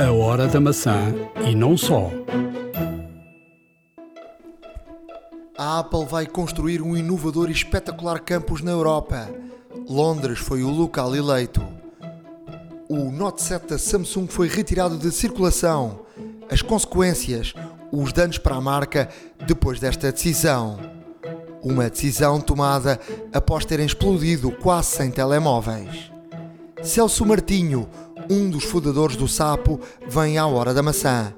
A Hora da Maçã e não só. A Apple vai construir um inovador e espetacular campus na Europa. Londres foi o local eleito. O Note 7 da Samsung foi retirado de circulação. As consequências, os danos para a marca depois desta decisão. Uma decisão tomada após terem explodido quase 100 telemóveis. Celso Martinho, um dos fundadores do Sapo, vem à hora da maçã.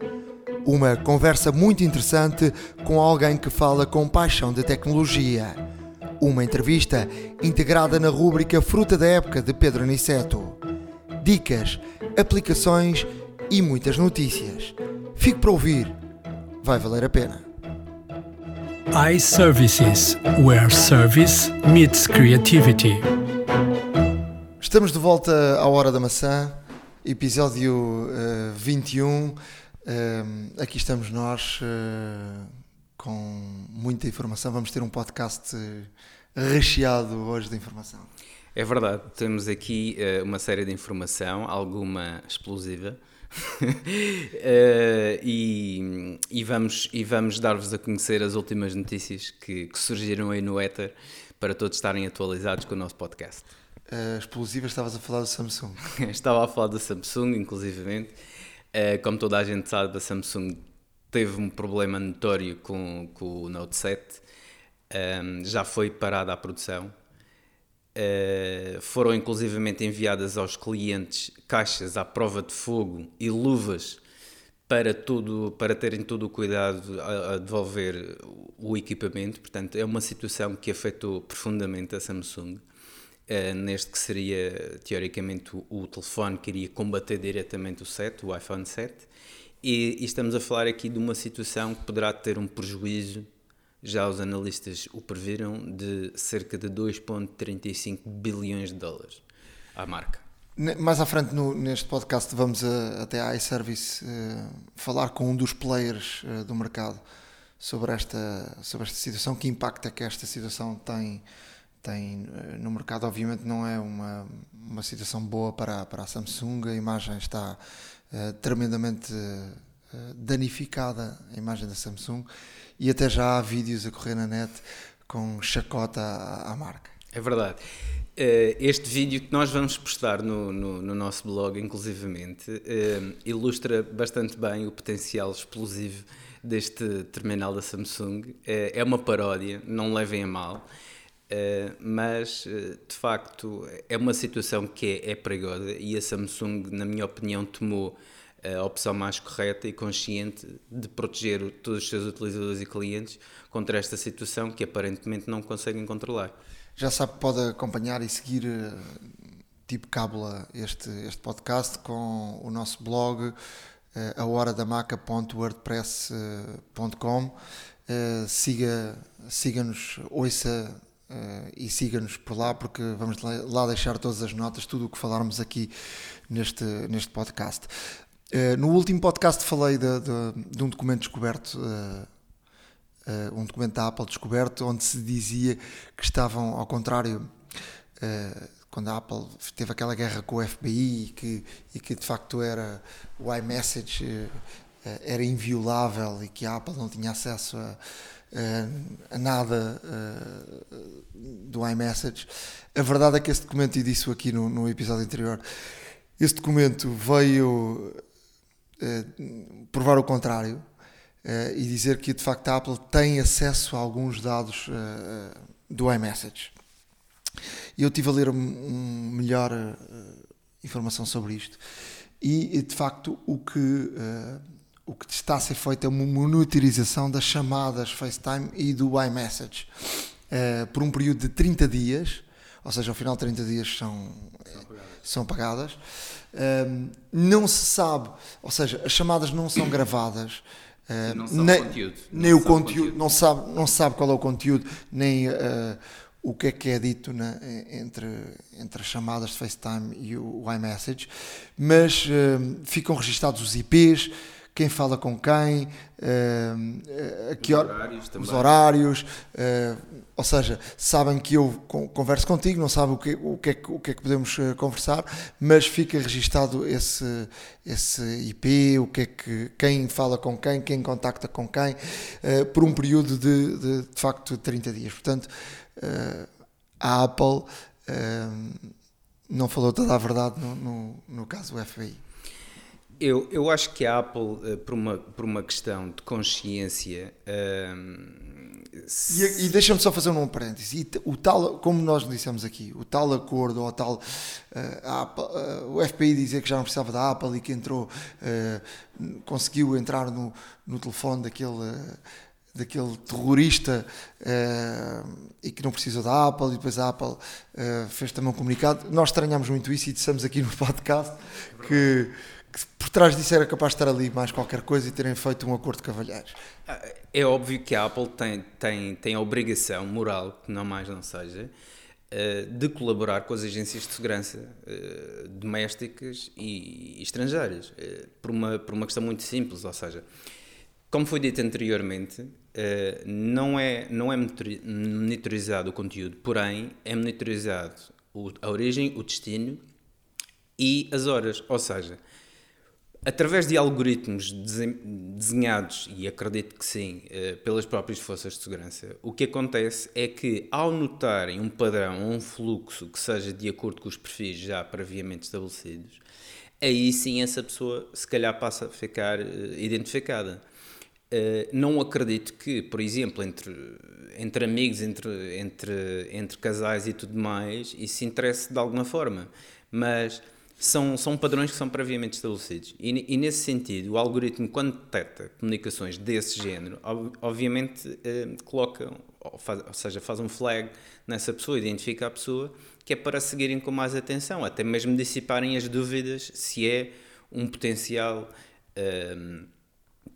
Uma conversa muito interessante com alguém que fala com paixão de tecnologia. Uma entrevista integrada na rúbrica Fruta da Época de Pedro Aniceto. Dicas, aplicações e muitas notícias. Fique para ouvir, vai valer a pena. iServices, where service meets creativity. Estamos de volta à Hora da Maçã, episódio uh, 21. Uh, aqui estamos nós uh, com muita informação. Vamos ter um podcast recheado hoje de informação. É verdade, temos aqui uh, uma série de informação, alguma explosiva. uh, e, e, vamos, e vamos dar-vos a conhecer as últimas notícias que, que surgiram aí no Ether para todos estarem atualizados com o nosso podcast. Uh, explosiva, estavas a falar do Samsung. Estava a falar da Samsung, inclusivamente. Uh, como toda a gente sabe, a Samsung teve um problema notório com, com o Note 7. Um, já foi parada a produção. Uh, foram inclusivamente enviadas aos clientes caixas à prova de fogo e luvas para, tudo, para terem todo o cuidado a, a devolver o equipamento. Portanto, é uma situação que afetou profundamente a Samsung. Uh, neste que seria teoricamente o, o, telefone que iria combater diretamente o 7, o iPhone 7, e, e, estamos a falar aqui de uma situação que poderá ter um prejuízo, já os analistas o previram, de cerca de 2,35 bilhões de dólares à marca. Mais à frente no, neste podcast vamos a, até à iService uh, falar com um dos players uh, do mercado sobre esta, sobre esta situação, que impacto é que esta situação tem tem no mercado obviamente não é uma, uma situação boa para, para a Samsung, a imagem está uh, tremendamente uh, danificada, a imagem da Samsung, e até já há vídeos a correr na net com chacota à, à marca. É verdade. Este vídeo que nós vamos postar no, no, no nosso blog, inclusivamente, ilustra bastante bem o potencial explosivo deste terminal da Samsung. é uma paródia, não levem a mal. Uh, mas uh, de facto é uma situação que é, é, perigosa e a Samsung, na minha opinião, tomou a opção mais correta e consciente de proteger todos os seus utilizadores e clientes contra esta situação que aparentemente não conseguem controlar. Já sabe que pode acompanhar e seguir tipo cábula este, este podcast com o nosso blog ahoradamaca.wordpress.com siga, siga-nos, ouça Uh, e siga-nos por lá porque vamos lá deixar todas as notas, tudo o que falarmos aqui neste, neste podcast. Uh, no último podcast falei de, de, de um documento descoberto, uh, um documento da Apple descoberto, onde se dizia que estavam, ao contrário, quando a Apple teve aquela guerra com o FBI e que, e que de facto era o iMessage era inviolável e que a Apple não tinha acesso a uh, nada uh, do iMessage. A verdade é que esse documento, e disse aqui no, no episódio anterior, esse documento veio uh, provar o contrário e dizer que de facto a Apple tem acesso a alguns dados do iMessage. E eu estive a ler um, um melhor informação sobre isto. E de facto o que o que está a ser feito é uma monitorização das chamadas FaceTime e do iMessage uh, por um período de 30 dias, ou seja, ao final de 30 dias são, são pagadas. Uh, não se sabe, ou seja, as chamadas não são gravadas. Uh, não nem, conteúdo. nem o conteúdo, conteúdo, Não, sabe, não sabe qual é o conteúdo, nem o que é que é dito na, entre, entre as chamadas de FaceTime e o, o iMessage, mas ficam registados os IPs, quem fala com quem, uh, que os horários, os horários uh, ou seja, sabem que eu converso contigo, não sabem o que, o que, é, que, o que é que podemos conversar, mas fica registado esse, esse IP, o que é que, quem fala com quem, quem contacta com quem, uh, por um período de, de, de facto 30 dias. Portanto, a Apple não falou toda a verdade no, no, no caso do FBI. Eu, eu acho que a Apple, eh, por uma, por uma questão de consciência. se... E, e deixa-me só fazer um parêntese. o tal, como nós dissemos aqui, o tal acordo, ou tal. Uh, Apple, uh, o FBI dizer que já não precisava da Apple e que entrou, uh, conseguiu entrar no, no telefone daquele daquele terrorista uh, e que não precisa da Apple e depois a Apple uh, fez também um comunicado. Nós estranhamos muito isso e dissemos aqui no podcast que, que, por trás disso era capaz de estar ali mais qualquer coisa e terem feito um acordo de cavalheiros. Ah, é óbvio que a Apple tem, tem, tem a obrigação moral, que não mais não seja, uh, de colaborar com as agências de segurança domésticas e, estrangeiras, por, uma, por uma questão muito simples, ou seja, como foi dito anteriormente, não é, não é monitorizado o conteúdo, porém é monitorizado a origem, o destino e as horas. Ou seja, através de algoritmos desenhados, e acredito que sim, eh, pelas próprias forças de segurança, o que acontece é que ao notarem um padrão ou um fluxo que seja de acordo com os perfis já previamente estabelecidos, aí sim essa pessoa se calhar passa a ficar eh, identificada. Uh, não acredito que, por exemplo, entre, entre amigos, entre, entre, entre casais e tudo mais, isso se interesse de alguma forma. Mas são, são padrões que são previamente estabelecidos. E, e nesse sentido, o algoritmo, quando detecta comunicações desse género, obviamente uh, coloca, ou, faz, ou seja, faz um flag nessa pessoa, identifica a pessoa, que é para seguirem com mais atenção, até mesmo dissiparem as dúvidas se é um potencial. Uh,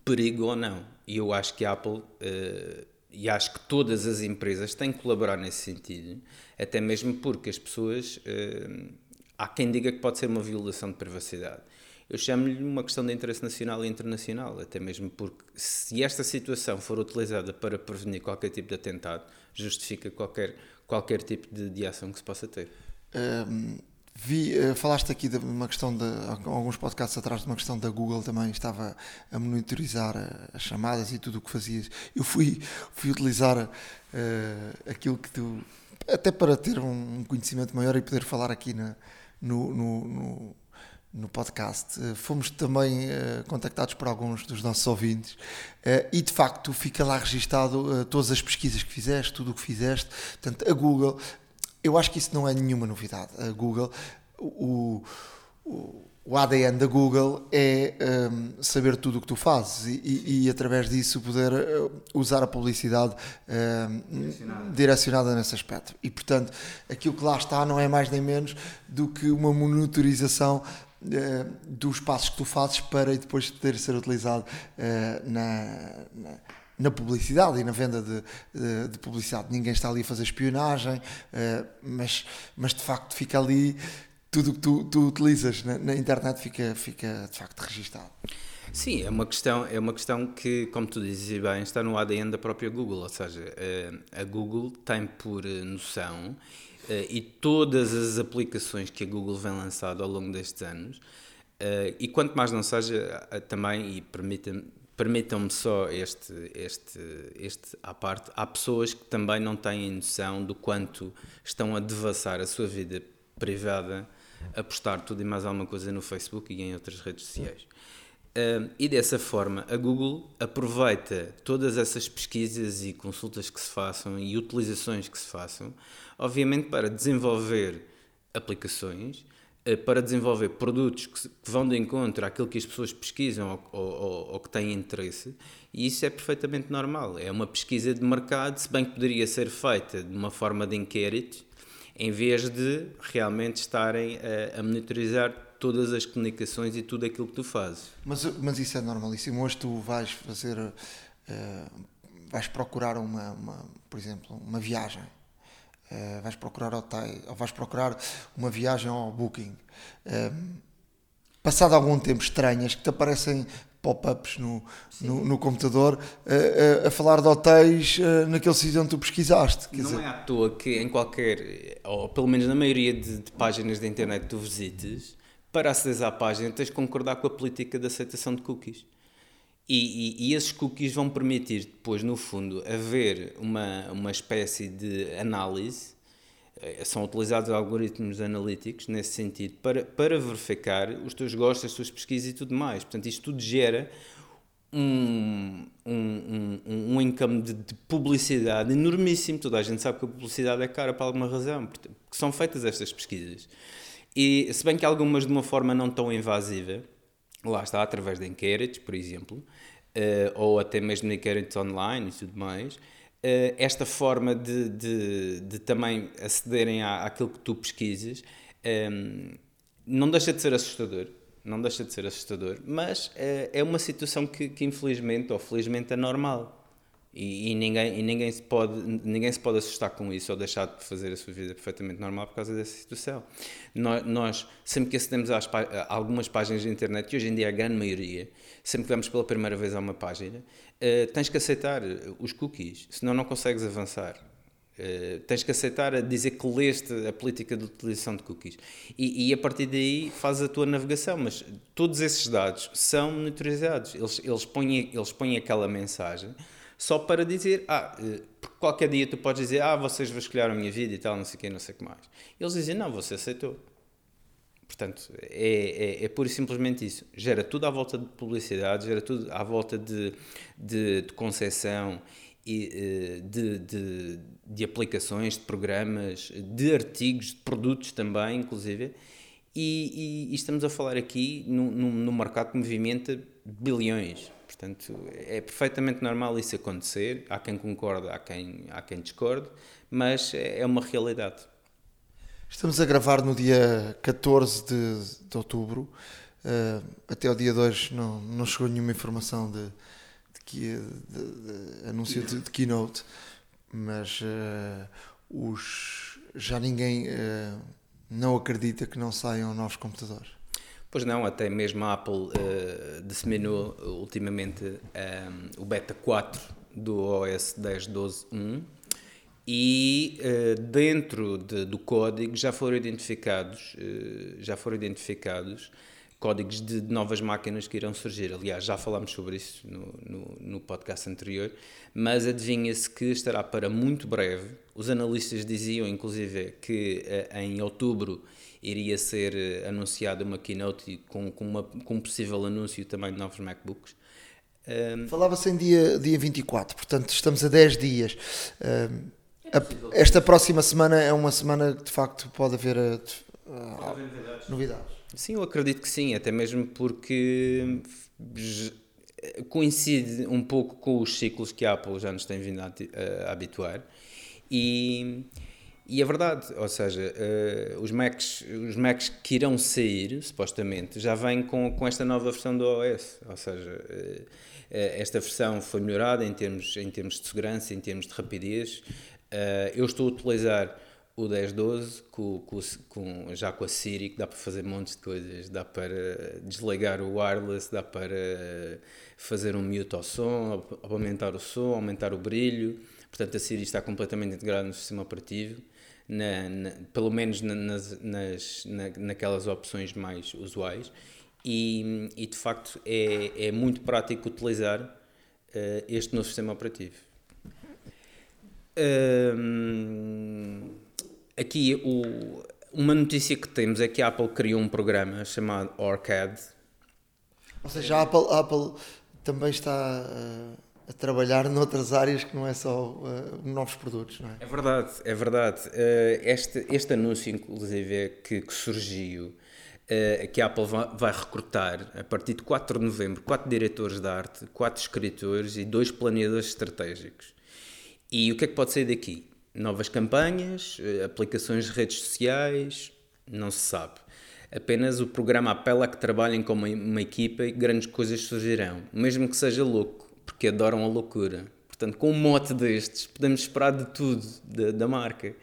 perigo ou não. E eu acho que a Apple uh, e acho que todas as empresas têm que colaborar nesse sentido, até mesmo porque as pessoas. Há quem diga que pode ser uma violação de privacidade. Eu chamo-lhe uma questão de interesse nacional e internacional, até mesmo porque se esta situação for utilizada para prevenir qualquer tipo de atentado, justifica qualquer, qualquer tipo de, de ação que se possa ter. Um Vi, uh, falaste aqui de uma questão de alguns podcasts atrás de uma questão da Google também estava a monitorizar eh, as chamadas e tudo o que fazias. Eu fui, fui utilizar uh, aquilo que tu até para ter um conhecimento maior e poder falar aqui na, no, no, no, no podcast. Uh, fomos também contactados por alguns dos nossos ouvintes e de facto fica lá registado todas as pesquisas que fizeste, tudo o que fizeste. Portanto, a Google eu acho que isso não é nenhuma novidade. A Google, o, o, o ADN da Google é um, saber tudo o que tu fazes e, e, e através disso poder uh, usar a publicidade um, direcionada. direcionada. nesse aspecto. E portanto, aquilo que lá está não é mais nem menos do que uma monitorização uh, dos passos que tu fazes para depois poder ser utilizado uh, na, na na publicidade e na venda de, de, de, publicidade. Ninguém está ali a fazer espionagem, uh, mas, mas de facto fica ali tudo o que tu, tu utilizas na, na, internet fica, fica de facto registado. Sim, é uma questão, é uma questão que, como tu dizes bem, está no ADN da própria Google, ou seja, uh, a Google tem por noção uh, e todas as aplicações que a Google vem lançando ao longo destes anos, e quanto mais não seja, também, e permita-me Permitam-me só este, este, este à parte. Há pessoas que também não têm noção do quanto estão a devassar a sua vida privada a postar tudo e mais alguma coisa no Facebook e em outras redes sociais. E dessa forma, a Google aproveita todas essas pesquisas e consultas que se façam e utilizações que se façam, obviamente para desenvolver aplicações eh, para desenvolver produtos que, vão de encontro àquilo que as pessoas pesquisam ou, ou, ou, que têm interesse, e isso é perfeitamente normal. É uma pesquisa de mercado, se bem que poderia ser feita de uma forma de inquérito, em vez de realmente estarem a, a monitorizar todas as comunicações e tudo aquilo que tu fazes. Mas, mas isso é normalíssimo. Hoje tu vais fazer, uh, vais procurar uma, uma, por exemplo, uma viagem Uh, vais procurar hotel, ou vais procurar uma viagem ao Booking. Uh, passado algum tempo estranhas que te aparecem pop-ups no, no, no, computador a, a, a, falar de hotéis naquele sítio onde tu pesquisaste. Não dizer... é à toa que em qualquer, ou pelo menos na maioria de, de páginas da internet que tu visites, para aceder à página tens de concordar com a política de aceitação de cookies. E, e, e, esses cookies vão permitir depois, no fundo, haver uma, uma espécie de análise. Eh, são utilizados algoritmos analíticos nesse sentido para, para verificar os teus gostos, as tuas pesquisas e tudo mais. Portanto, isto tudo gera um, um, um, um income de, de, publicidade enormíssimo. Toda a gente sabe que a publicidade é cara por alguma razão, porque são feitas estas pesquisas. E se bem que algumas de uma forma não tão invasiva, lá está, através de inquéritos, por exemplo, uh, ou até mesmo inquéritos online e tudo mais, esta forma de, de, de, também acederem à, àquilo que tu pesquisas um, ehm, não deixa de ser assustador. Não deixa de ser assustador, mas uh, é uma situação que, que, infelizmente ou felizmente é normal. E, e, ninguém, e ninguém, se pode, ninguém se pode assustar com isso ou deixar de fazer a sua vida perfeitamente normal por causa dessa situação. Nós, nós sempre que acedemos às, a algumas páginas de internet, e hoje em dia a grande maioria, sempre que vamos pela primeira vez a uma página, uh, tens que aceitar os cookies, senão não consegues avançar. Uh, tens que aceitar a dizer que leste a política de utilização de cookies e, e, a partir daí faz a tua navegação, mas todos esses dados são monitorizados, eles, eles, põem, eles põem aquela mensagem só para dizer, ah, eh, porque qualquer dia tu podes dizer, ah, vocês vasculharam a minha vida e tal, não sei o que, não sei o que mais. Eles dizem, não, você aceitou. Portanto, é, é, é pura e simplesmente isso. Gera tudo à volta de publicidade, gera tudo à volta de, de, de concepção e eh, de, de, de, aplicações, de programas, de artigos, de produtos também, inclusive. E, e, e estamos a falar aqui num, num mercado que movimenta bilhões. Portanto, é perfeitamente normal isso acontecer. Há quem concorde, há quem, há quem discorde, mas é, é uma realidade. Estamos a gravar no dia 14 de, de outubro. Uh, até o dia 2 não, não chegou nenhuma informação de, de, de, de anúncio de, keynote, mas uh, os, já ninguém uh, não acredita que não saiam novos computadores. Pois não, até mesmo a Apple disseminou ultimamente um, o beta 4 do OS 10.12.1 e uh, dentro de, do código já foram identificados uh, já foram identificados códigos de novas máquinas que irão surgir. Aliás, já falámos sobre isso no, no, no podcast anterior, mas adivinha-se que estará para muito breve. Os analistas diziam, inclusive, que em outubro iria ser anunciada uma keynote com, com, uma, com um possível anúncio também de novos MacBooks. Um, Falava-se em dia, dia 24, portanto estamos a 10 dias. Um, a, esta próxima semana é uma semana que de facto pode haver uh, uh, novidades. Sim, eu acredito que sim, até mesmo porque coincide um pouco com os ciclos que a Apple já nos tem vindo a, a, a habituar e e é verdade, ou seja, uh, os, Macs, os Macs que irão sair, supostamente, já vêm com, com esta nova versão do OS. Ou seja, uh, esta versão foi melhorada em termos, em termos de segurança, em termos de rapidez. Uh, eu estou a utilizar o 1012 com, com, com, já com a Siri, que dá para fazer montes de coisas. Dá para desligar o wireless, dá para fazer um mute ao som, aumentar o som, aumentar o brilho. Portanto, a Siri está completamente integrada no sistema operativo na, na, pelo menos na, nas, nas, naquelas opções mais usuais, e, e de facto é, é muito prático utilizar uh, este novo sistema operativo. Aqui o, uma notícia que temos é que a Apple criou um programa chamado OrCAD. Ou seja, a Apple, a Apple também está. Uh a trabalhar noutras áreas que não é só uh, novos produtos, não é? É verdade, é verdade. Uh, este, este anúncio, inclusive, que, que surgiu, que a Apple vai, vai, recrutar, a partir de 4 de novembro, quatro diretores de arte, quatro escritores e dois planeadores estratégicos. E o que é que pode sair daqui? Novas campanhas, aplicações de redes sociais, não se sabe. Apenas o programa apela a que trabalhem como uma, uma equipa e grandes coisas surgirão, mesmo que seja louco porque adoram a loucura. Portanto, com um mote destes, podemos esperar de tudo da, da marca.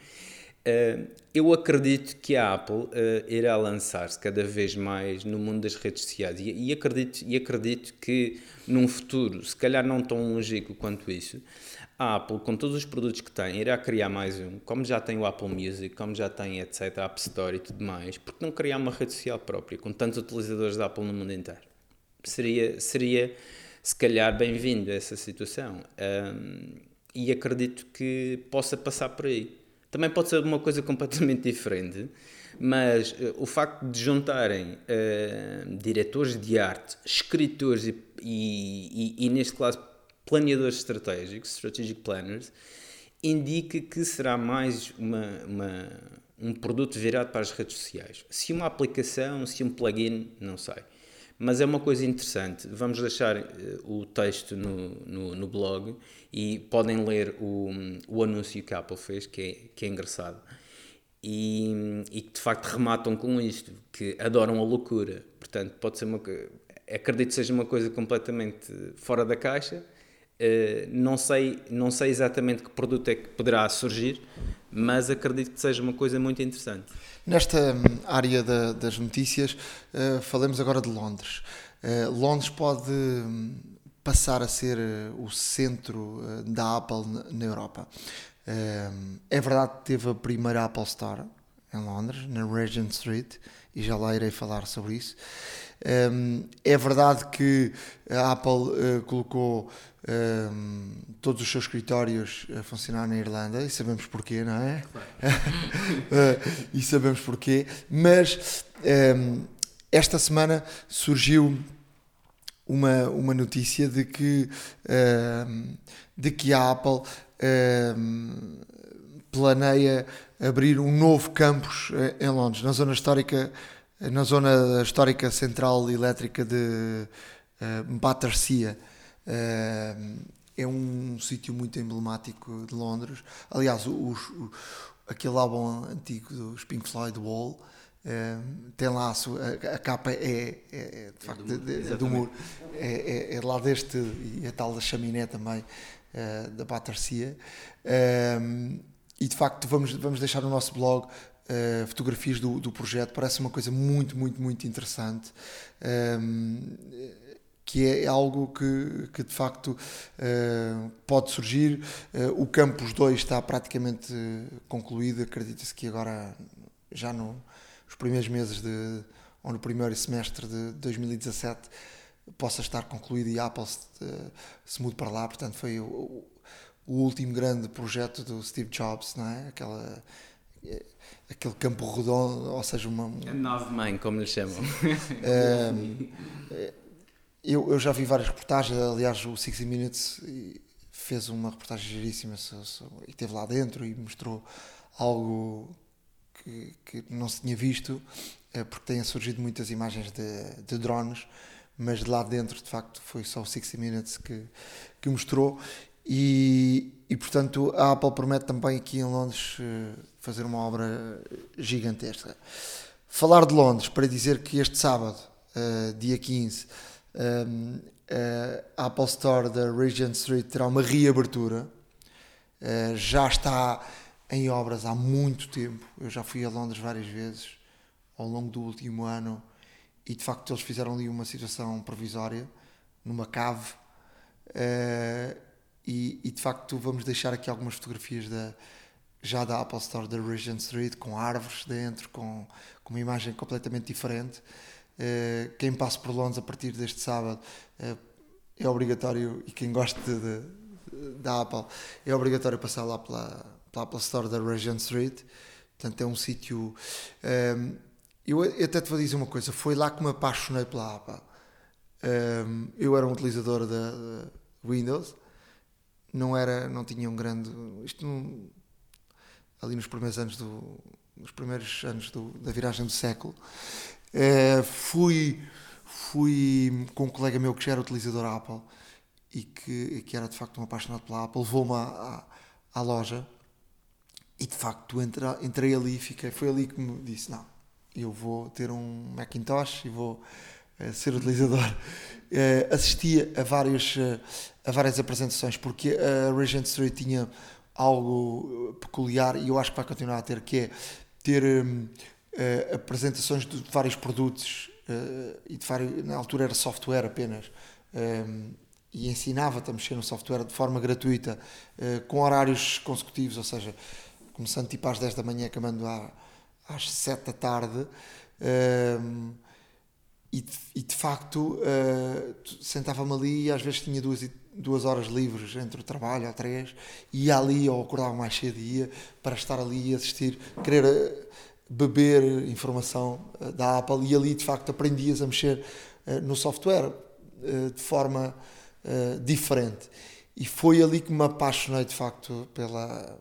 Uh, eu acredito que a Apple uh, irá lançar-se cada vez mais no mundo das redes sociais e, e, acredito, e acredito que num futuro, se calhar não tão longínquo quanto isso, a Apple, com todos os produtos que tem, irá criar mais um, como já tem o Apple Music, como já tem, etc., a App Store e tudo mais, porque não criar uma rede social própria, com tantos utilizadores da Apple no mundo inteiro? Seria, seria se calhar, bem-vindo essa situação. Um, e acredito que possa passar por aí. Também pode ser uma coisa completamente diferente, mas uh, o facto de juntarem uh, diretores de arte, escritores e, e, e, e, neste caso, planeadores estratégicos, strategic planners, indica que será mais uma, uma, um produto virado para as redes sociais. Se uma aplicação, se um plugin, não sei. Mas é uma coisa interessante. Vamos deixar uh, o texto no, no, no, blog e podem ler o, o anúncio que a Apple fez, que é, que é engraçado. E, e que de facto rematam com isto, que adoram a loucura. Portanto, pode ser uma acredito que seja uma coisa completamente fora da caixa. Uh, não, sei, não sei exatamente que produto é que poderá surgir, mas acredito que seja uma coisa muito interessante. Nesta hum, área da, das notícias, uh, falemos agora de Londres. Uh, Londres pode um, passar a ser o centro da Apple na, na Europa. é verdade que teve a primeira Apple Store em Londres, na Regent Street, e já lá irei falar sobre isso. Um, é verdade que a Apple uh, colocou um, todos os seus escritórios a funcionar na Irlanda e sabemos porquê, não é? uh, e sabemos porquê, mas um, esta semana surgiu uma, uma notícia de que, de que a Apple planeia abrir um novo campus eh, em Londres, na zona histórica na zona histórica central elétrica de uh, Battersea. Uh, é um sítio muito emblemático de Londres. Aliás, o, o, aquele álbum antigo dos Pink Floyd, Wall, uh, tem lá a, sua, a, a capa é, é, é, de facto é do, de, de, do muro. É, é, é, lá deste, e a tal da chaminé também, da Battersea. e de facto, vamos, vamos deixar no nosso blog uh, fotografias do, do projeto, parece uma coisa muito, muito, muito interessante. Um, ehm, que é algo que, que de facto uh, pode surgir. Uh, o Campus 2 está praticamente concluído, acredita-se que agora, já no, nos primeiros meses de, ou no primeiro semestre de 2017, possa estar concluído e a Apple se, se mude para lá. Portanto, foi o, o último grande projeto do Steve Jobs, não é? Aquela aquele campo redondo, ou seja, uma. A nave mãe, como lhe chamam. eu, eu já vi várias reportagens, aliás, o 60 Minutes fez uma reportagem giríssima e esteve lá dentro e mostrou algo que, que não se tinha visto, eh, porque têm surgido muitas imagens de, de drones, mas de lá dentro, de facto, foi só o 60 Minutes que, que mostrou. E, e portanto, a Apple promete também aqui em Londres eh, fazer uma obra gigantesca. Falar de Londres para dizer que este sábado, uh, dia 15, um, a Apple Store da Regent Street terá uma reabertura. Uh, já está em obras há muito tempo. Eu já fui a Londres várias vezes ao longo do último ano e de facto eles fizeram ali uma situação provisória numa cave. Uh, e, e, de facto vamos deixar aqui algumas fotografias da, já da Apple Store da Regent Street, com árvores dentro, com, com uma imagem completamente diferente. Uh, quem passa por Londres a partir deste sábado uh, é obrigatório, e quem gosta da Apple, é obrigatório passar lá pela, pela Apple Store da Regent Street. Portanto, é um sítio. Um, ehm, eu até te vou dizer uma coisa: foi lá que me apaixonei pela Apple. Um, ehm, eu era um utilizador da Windows, não, era, não tinha um grande. Isto não ali nos primeiros anos do, nos primeiros anos do, da viragem do século. Uh, fui, fui com um colega meu que já era utilizador Apple e que, que era de facto um apaixonado pela Apple, levou-me à, à, à, loja e de facto entra, entrei ali e fiquei, foi ali que me disse, não, eu vou ter um Macintosh e vou uh, ser utilizador. Uh, assistia a várias, a várias apresentações porque a Regent Street tinha algo peculiar e eu acho que vai continuar a ter, que é ter um, uh, apresentações de vários produtos uh, e de vários, na altura era software apenas. Um, e ensinava-te a mexer no software de forma gratuita, uh, com horários consecutivos, ou seja, começando tipo às 10 da manhã, acabando à, às 7 da tarde. Um, e, e, de facto uh, sentava-me ali e às vezes tinha duas, duas horas livres entre o trabalho ou três, ia ali ou acordava mais cedo e ia para estar ali e assistir, querer uh, beber informação uh, da Apple e ali de facto aprendias a mexer no software de forma diferente. E foi ali que me apaixonei de facto pela,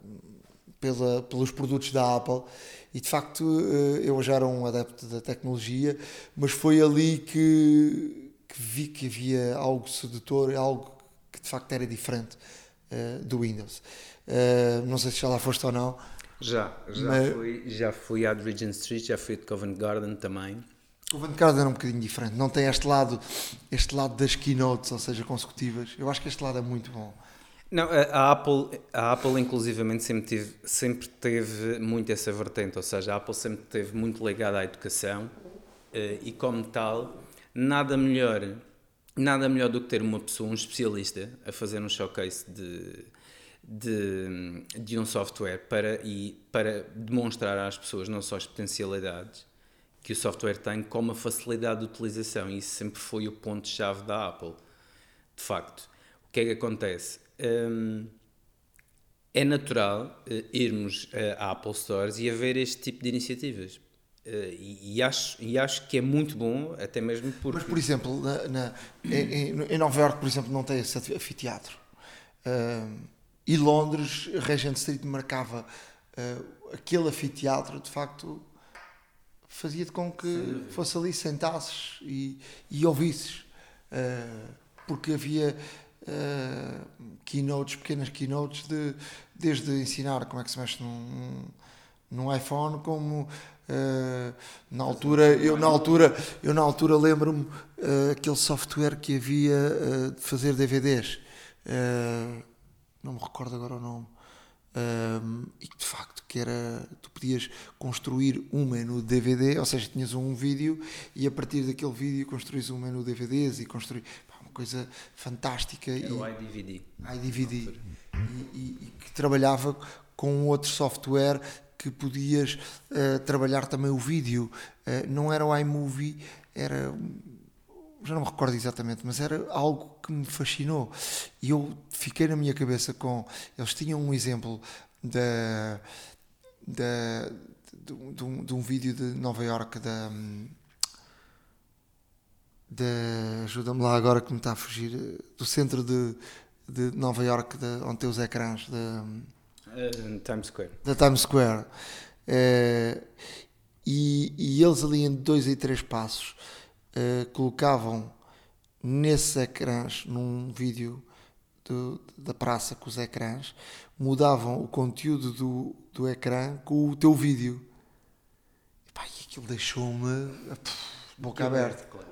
pela, pelos produtos da Apple e de facto eh, eu já era um adepto da tecnologia, mas foi ali que, que vi que havia algo sedutor, algo que de facto era diferente uh, do Windows. Uh, não sei se já lá foste ou não. Já, já, mas... fui, já fui à Regent Street, já fui de Covent Garden também. Covent Garden é um bocadinho diferente, não tem este lado, este lado das keynotes, ou seja, consecutivas. Eu acho que este lado é muito bom. Não, a Apple, a Apple inclusivamente sempre teve, sempre teve muito essa vertente, ou seja, a Apple sempre teve muito ligada à educação eh, e como tal, nada melhor, nada melhor do que ter uma pessoa, um especialista, a fazer um showcase de, de, de um software para, e, para demonstrar às pessoas não só as potencialidades que o software tem, como a facilidade de utilização. E isso sempre foi o ponto-chave da Apple. De facto, o que é que acontece? Um, é natural uh, irmos uh, à Apple Stores e haver este tipo de iniciativas. Uh, e, e, acho, e acho que é muito bom, até mesmo porque. Mas, por exemplo, na, na em, em, Nova York, por exemplo, não tem esse anfiteatro. e Londres, Regent Street marcava aquele anfiteatro, de facto, fazia-te com que fosse ali, sentasses e, e ouvisses. porque havia uh, keynotes, pequenas keynotes, de, desde ensinar como é que se mexe num, num iPhone, como uh, na altura, eu na altura, eu na altura lembro-me uh, aquele software que havia de fazer DVDs. não me recordo agora o nome. e que de facto que era tu podias construir um menu DVD, ou seja, tinhas um vídeo e a partir daquele vídeo construís um menu DVDs e construir coisa fantástica. Era e, o iDVD. iDVD. E, e, e, que trabalhava com outro software que podias uh, trabalhar também o vídeo. Uh, não era o iMovie, era. Já não me recordo exatamente, mas era algo que me fascinou. E eu fiquei na minha cabeça com. Eles tinham um exemplo da. da de, de, um, de um vídeo de Nova York da. Um, ajuda-me lá agora que me está a fugir, do centro de, de Nova York, de, onde tem os ecrãs da uh, Times Square. Da Times Square. Uh, e, e, eles ali em dois e três passos uh, colocavam nesses ecrãs, num vídeo do, da praça com os ecrãs, mudavam o conteúdo do, do ecrã com o teu vídeo. E, pá, e aquilo deixou-me boca aberta. Claro.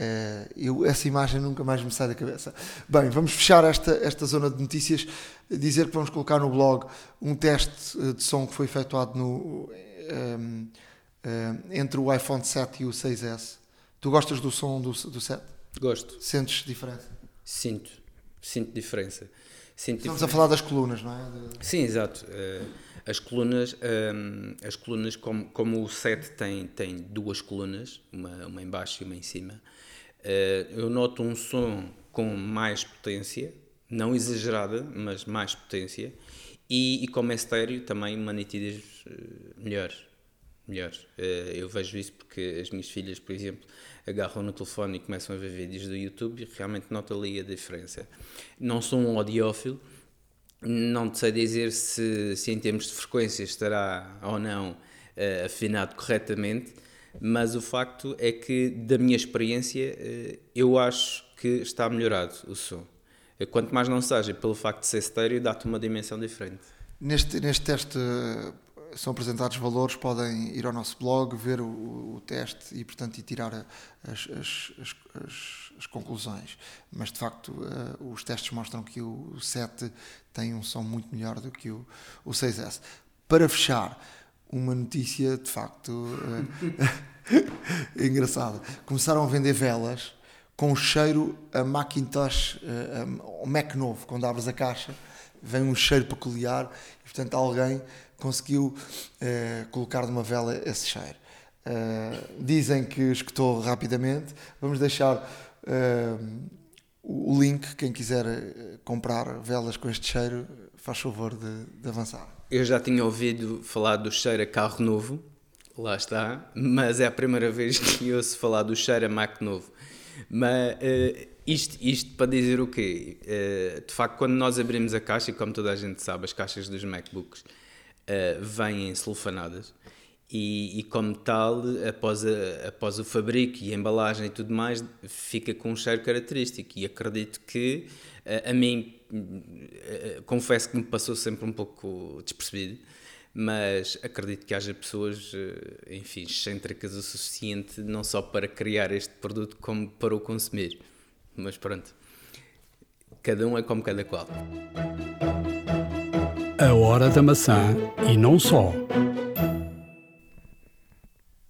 Uh, eu, essa imagem nunca mais me sai da cabeça. Bem, vamos fechar esta, esta zona de notícias, dizer que vamos colocar no blog um teste eh, de som que foi efetuado no, um, um, entre o iPhone 7 e o 6S. Tu gostas do som do, do 7? Gosto. Sentes diferença? Sinto, sinto diferença. Sinto Estamos diferença. a falar das colunas, não é? De... Sim, exato. Uh, as colunas, um, as colunas como, como o 7 tem, tem duas colunas, uma, uma em baixo e uma em cima, eu noto um som com mais potência, não exagerada, mas mais potência, e, e como é estéreo, também uma nitidez eh, melhor. melhor. Eh, eu vejo isso porque as minhas filhas, por exemplo, agarram no telefone e começam a ver vídeos do YouTube e realmente noto ali a diferença. Não sou um audiófilo, não sei dizer se, se em termos de frequência estará ou não afinado corretamente, mas o facto é que, da minha experiência, eh, eu acho que está melhorado o som. Eh, quanto mais não seja, pelo facto de ser estéreo, dá-te uma dimensão diferente. Neste, neste teste, são apresentados valores, podem ir ao nosso blog, ver o, o teste e, portanto, e tirar as, as, as, as conclusões. Mas, de facto, os testes mostram que o 7 tem um som muito melhor do que o, o 6S. Para fechar, uma notícia, de facto, uh, engraçada. Começaram a vender velas com cheiro a Macintosh, uh, Mac novo, quando abres a caixa, vem um cheiro peculiar e, portanto, alguém conseguiu uh, colocar numa vela esse cheiro. Uh, dizem que escutou rapidamente. Vamos deixar uh, o link, quem quiser comprar velas com este cheiro, faz favor de, de, avançar. Eu já tinha ouvido falar do cheiro a carro novo, lá está, mas é a primeira vez que ouço falar do cheiro a Mac novo. Mas isto, isto para dizer o quê? de facto, quando nós abrimos a caixa, e como toda a gente sabe, as caixas dos MacBooks uh, vêm sulfanadas e, e, como tal, após, a, após o fabrico e a embalagem e tudo mais, fica com um cheiro característico e acredito que uh, a mim, uh, confesso que me passou sempre um pouco despercebido, mas acredito que haja pessoas, enfim, excêntricas o suficiente não só para criar este produto como para o consumir. Mas pronto, cada um é como cada qual. A Hora da Maçã e não só.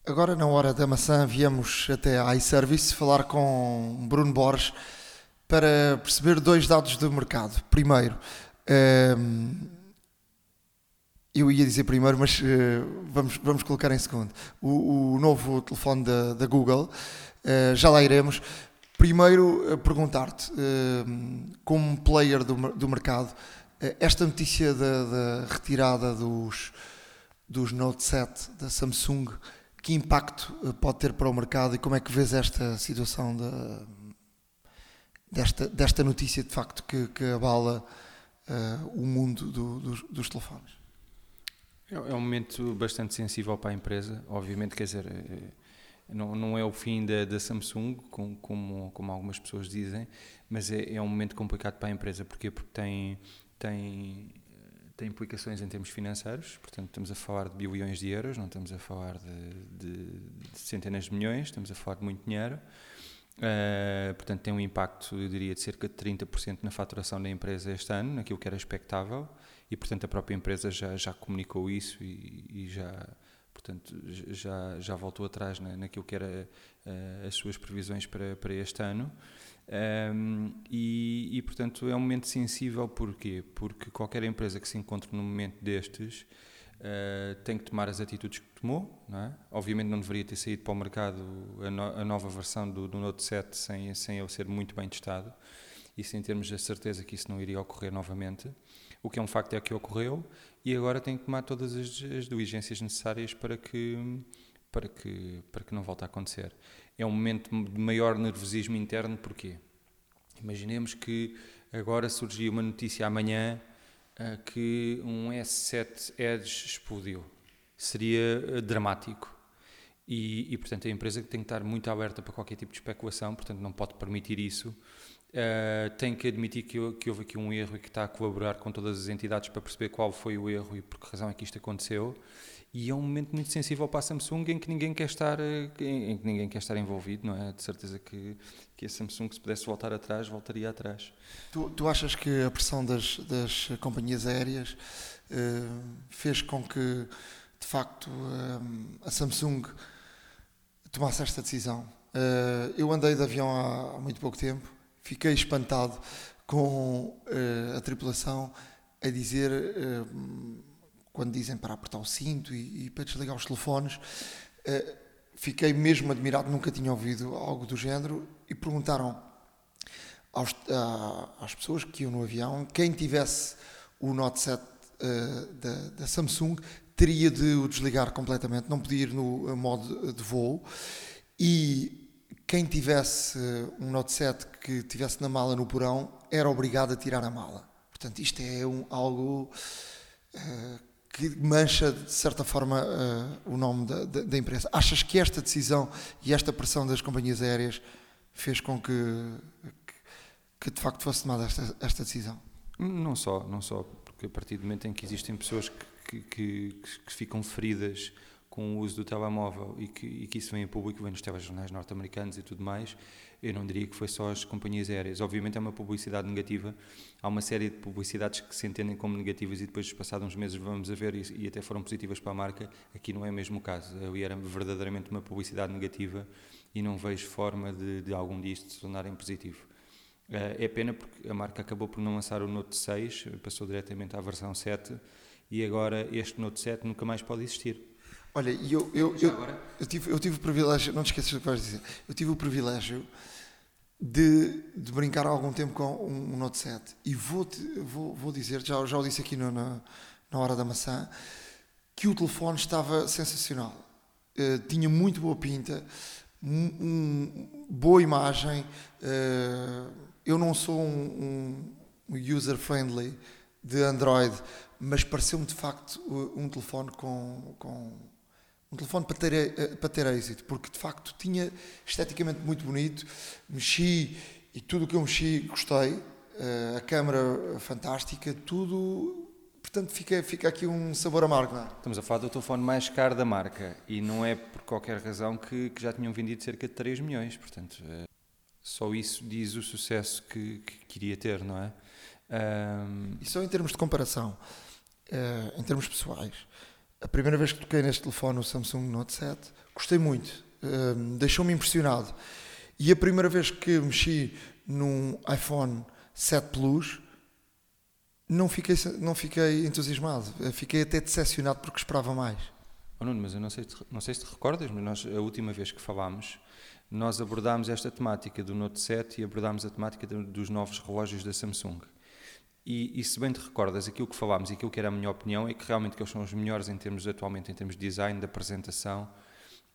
Agora, na Hora da Maçã, viemos até a iService falar com Bruno Borges para perceber dois dados do mercado. Primeiro, ehm, eu ia dizer primeiro, mas eh, vamos, vamos colocar em segundo. O, o novo telefone da, da Google, eh, já lá iremos. Primeiro, perguntar-te, ehm, como player do, do mercado, eh, esta notícia da, da, retirada dos, dos Note 7 da Samsung, que impacto eh, pode ter para o mercado e como é que vês esta situação da, desta, desta notícia de facto que, que abala uh, o mundo do, dos, dos, telefones? É, é um momento bastante sensível para a empresa, obviamente, quer dizer, não, não é o fim da, da Samsung, como, como, como algumas pessoas dizem, mas é, é um momento complicado para a empresa, porquê? Porque tem tem, tem implicações em termos financeiros, portanto, estamos a falar de bilhões de euros, não estamos a falar de, de, de centenas de milhões, estamos a falar de muito dinheiro. Uh, portanto, tem um impacto, eu diria, de cerca de 30% na faturação da empresa este ano, naquilo que era expectável, e, portanto, a própria empresa já, já comunicou isso e, e já, portanto, já, já voltou atrás na, naquilo que era uh, as suas previsões para, para este ano. Um, e, e, portanto, é um momento sensível, porquê? Porque qualquer empresa que se encontre num momento destes uh, tem que tomar as atitudes que tomou. Não é? Obviamente, não deveria ter saído para o mercado a, no, a nova versão do, do, Note 7 sem, sem ele ser muito bem testado e sem termos a certeza que isso não iria ocorrer novamente. O que é um facto é que ocorreu e agora tem que tomar todas as, as diligências necessárias para que, para, que, para que não volte a acontecer é um momento de maior nervosismo interno, porquê? Imaginemos que agora surgia uma notícia amanhã que um S7 Edge explodiu. Seria uh, dramático. E, e, portanto, a empresa tem que estar muito aberta para qualquer tipo de especulação, portanto, não pode permitir isso. Uh, tem que admitir que, que, houve aqui um erro e que está a colaborar com todas as entidades para perceber qual foi o erro e por que razão é que isto aconteceu e é um momento muito sensível para a Samsung em que ninguém quer estar eh, em que ninguém quer estar envolvido não é de certeza que que a Samsung se pudesse voltar atrás voltaria atrás tu, tu achas que a pressão das, das companhias aéreas uh, fez com que de facto uh, a Samsung tomasse esta decisão uh, eu andei de avião há, há, muito pouco tempo fiquei espantado com a tripulação a dizer quando dizem para apertar o cinto e, e para desligar os telefones. Fiquei mesmo admirado, nunca tinha ouvido algo do género e perguntaram aos, às pessoas que iam no avião quem tivesse o Note 7 uh, eh, da, da, Samsung teria de o desligar completamente, não podia ir no modo de voo e quem tivesse um Note 7 que tivesse na mala no porão era obrigado a tirar a mala. Portanto, isto é um, algo uh, que mancha, de certa forma, uh, o nome da, da, da, empresa. Achas que esta decisão e esta pressão das companhias aéreas fez com que, que, que de facto fosse tomada esta, esta decisão? Não só, não só, porque a partir do momento em que existem pessoas que, que, que, ficam feridas com o uso do telemóvel e que, e que isso vem a público, vem nos telejornais norte-americanos e tudo mais, eu não diria que foi só as companhias aéreas. Obviamente é uma publicidade negativa, há uma série de publicidades que se entendem como negativas e depois, passados uns meses, vamos a ver e, e até foram positivas para a marca. Aqui não é mesmo o caso. Ali era verdadeiramente uma publicidade negativa e não vejo forma de, de algum disto se tornarem positivo. Uh, é pena porque a marca acabou por não lançar o Note 6, passou diretamente à versão 7 e agora este Note 7 nunca mais pode existir. Olha, eu, eu, eu, eu, tive, eu tive o privilégio, não te esqueças do que vais dizer, eu tive o privilégio de, de brincar há algum tempo com um, um Note 7 e vou, vou, vou dizer, já, já o disse aqui no, na, na hora da maçã, que o telefone estava sensacional. Uh, tinha muito boa pinta, um, boa imagem. Uh, eu não sou um, um user-friendly de Android, mas pareceu-me de facto um telefone com, com um telefone para ter, eh, para ter êxito, porque de facto tinha esteticamente muito bonito, mexi e tudo o que eu mexi gostei, eh, a câmera fantástica, tudo. Portanto, fica, fica aqui um sabor amargo, não é? Estamos a falar do telefone mais caro da marca e não é por qualquer razão que, que já tinham vendido cerca de 3 milhões, portanto, eh, só isso diz o sucesso que, que queria ter, não é? Um... E só em termos de comparação, em termos pessoais, a primeira vez que toquei neste telefone, o Samsung Note 7, gostei muito, um, deixou-me impressionado. E a primeira vez que mexi num iPhone 7 Plus, não fiquei, não fiquei entusiasmado, fiquei até decepcionado porque esperava mais. Oh, Nuno, mas eu não sei, não sei se te recordas, mas nós, a última vez que falámos, nós abordámos esta temática do Note 7 e abordámos a temática dos novos relógios da Samsung. E, e, se bem te recordas, aquilo que falámos e aquilo que era a minha opinião é que realmente que eles são os melhores em termos atualmente, em termos de design, de apresentação,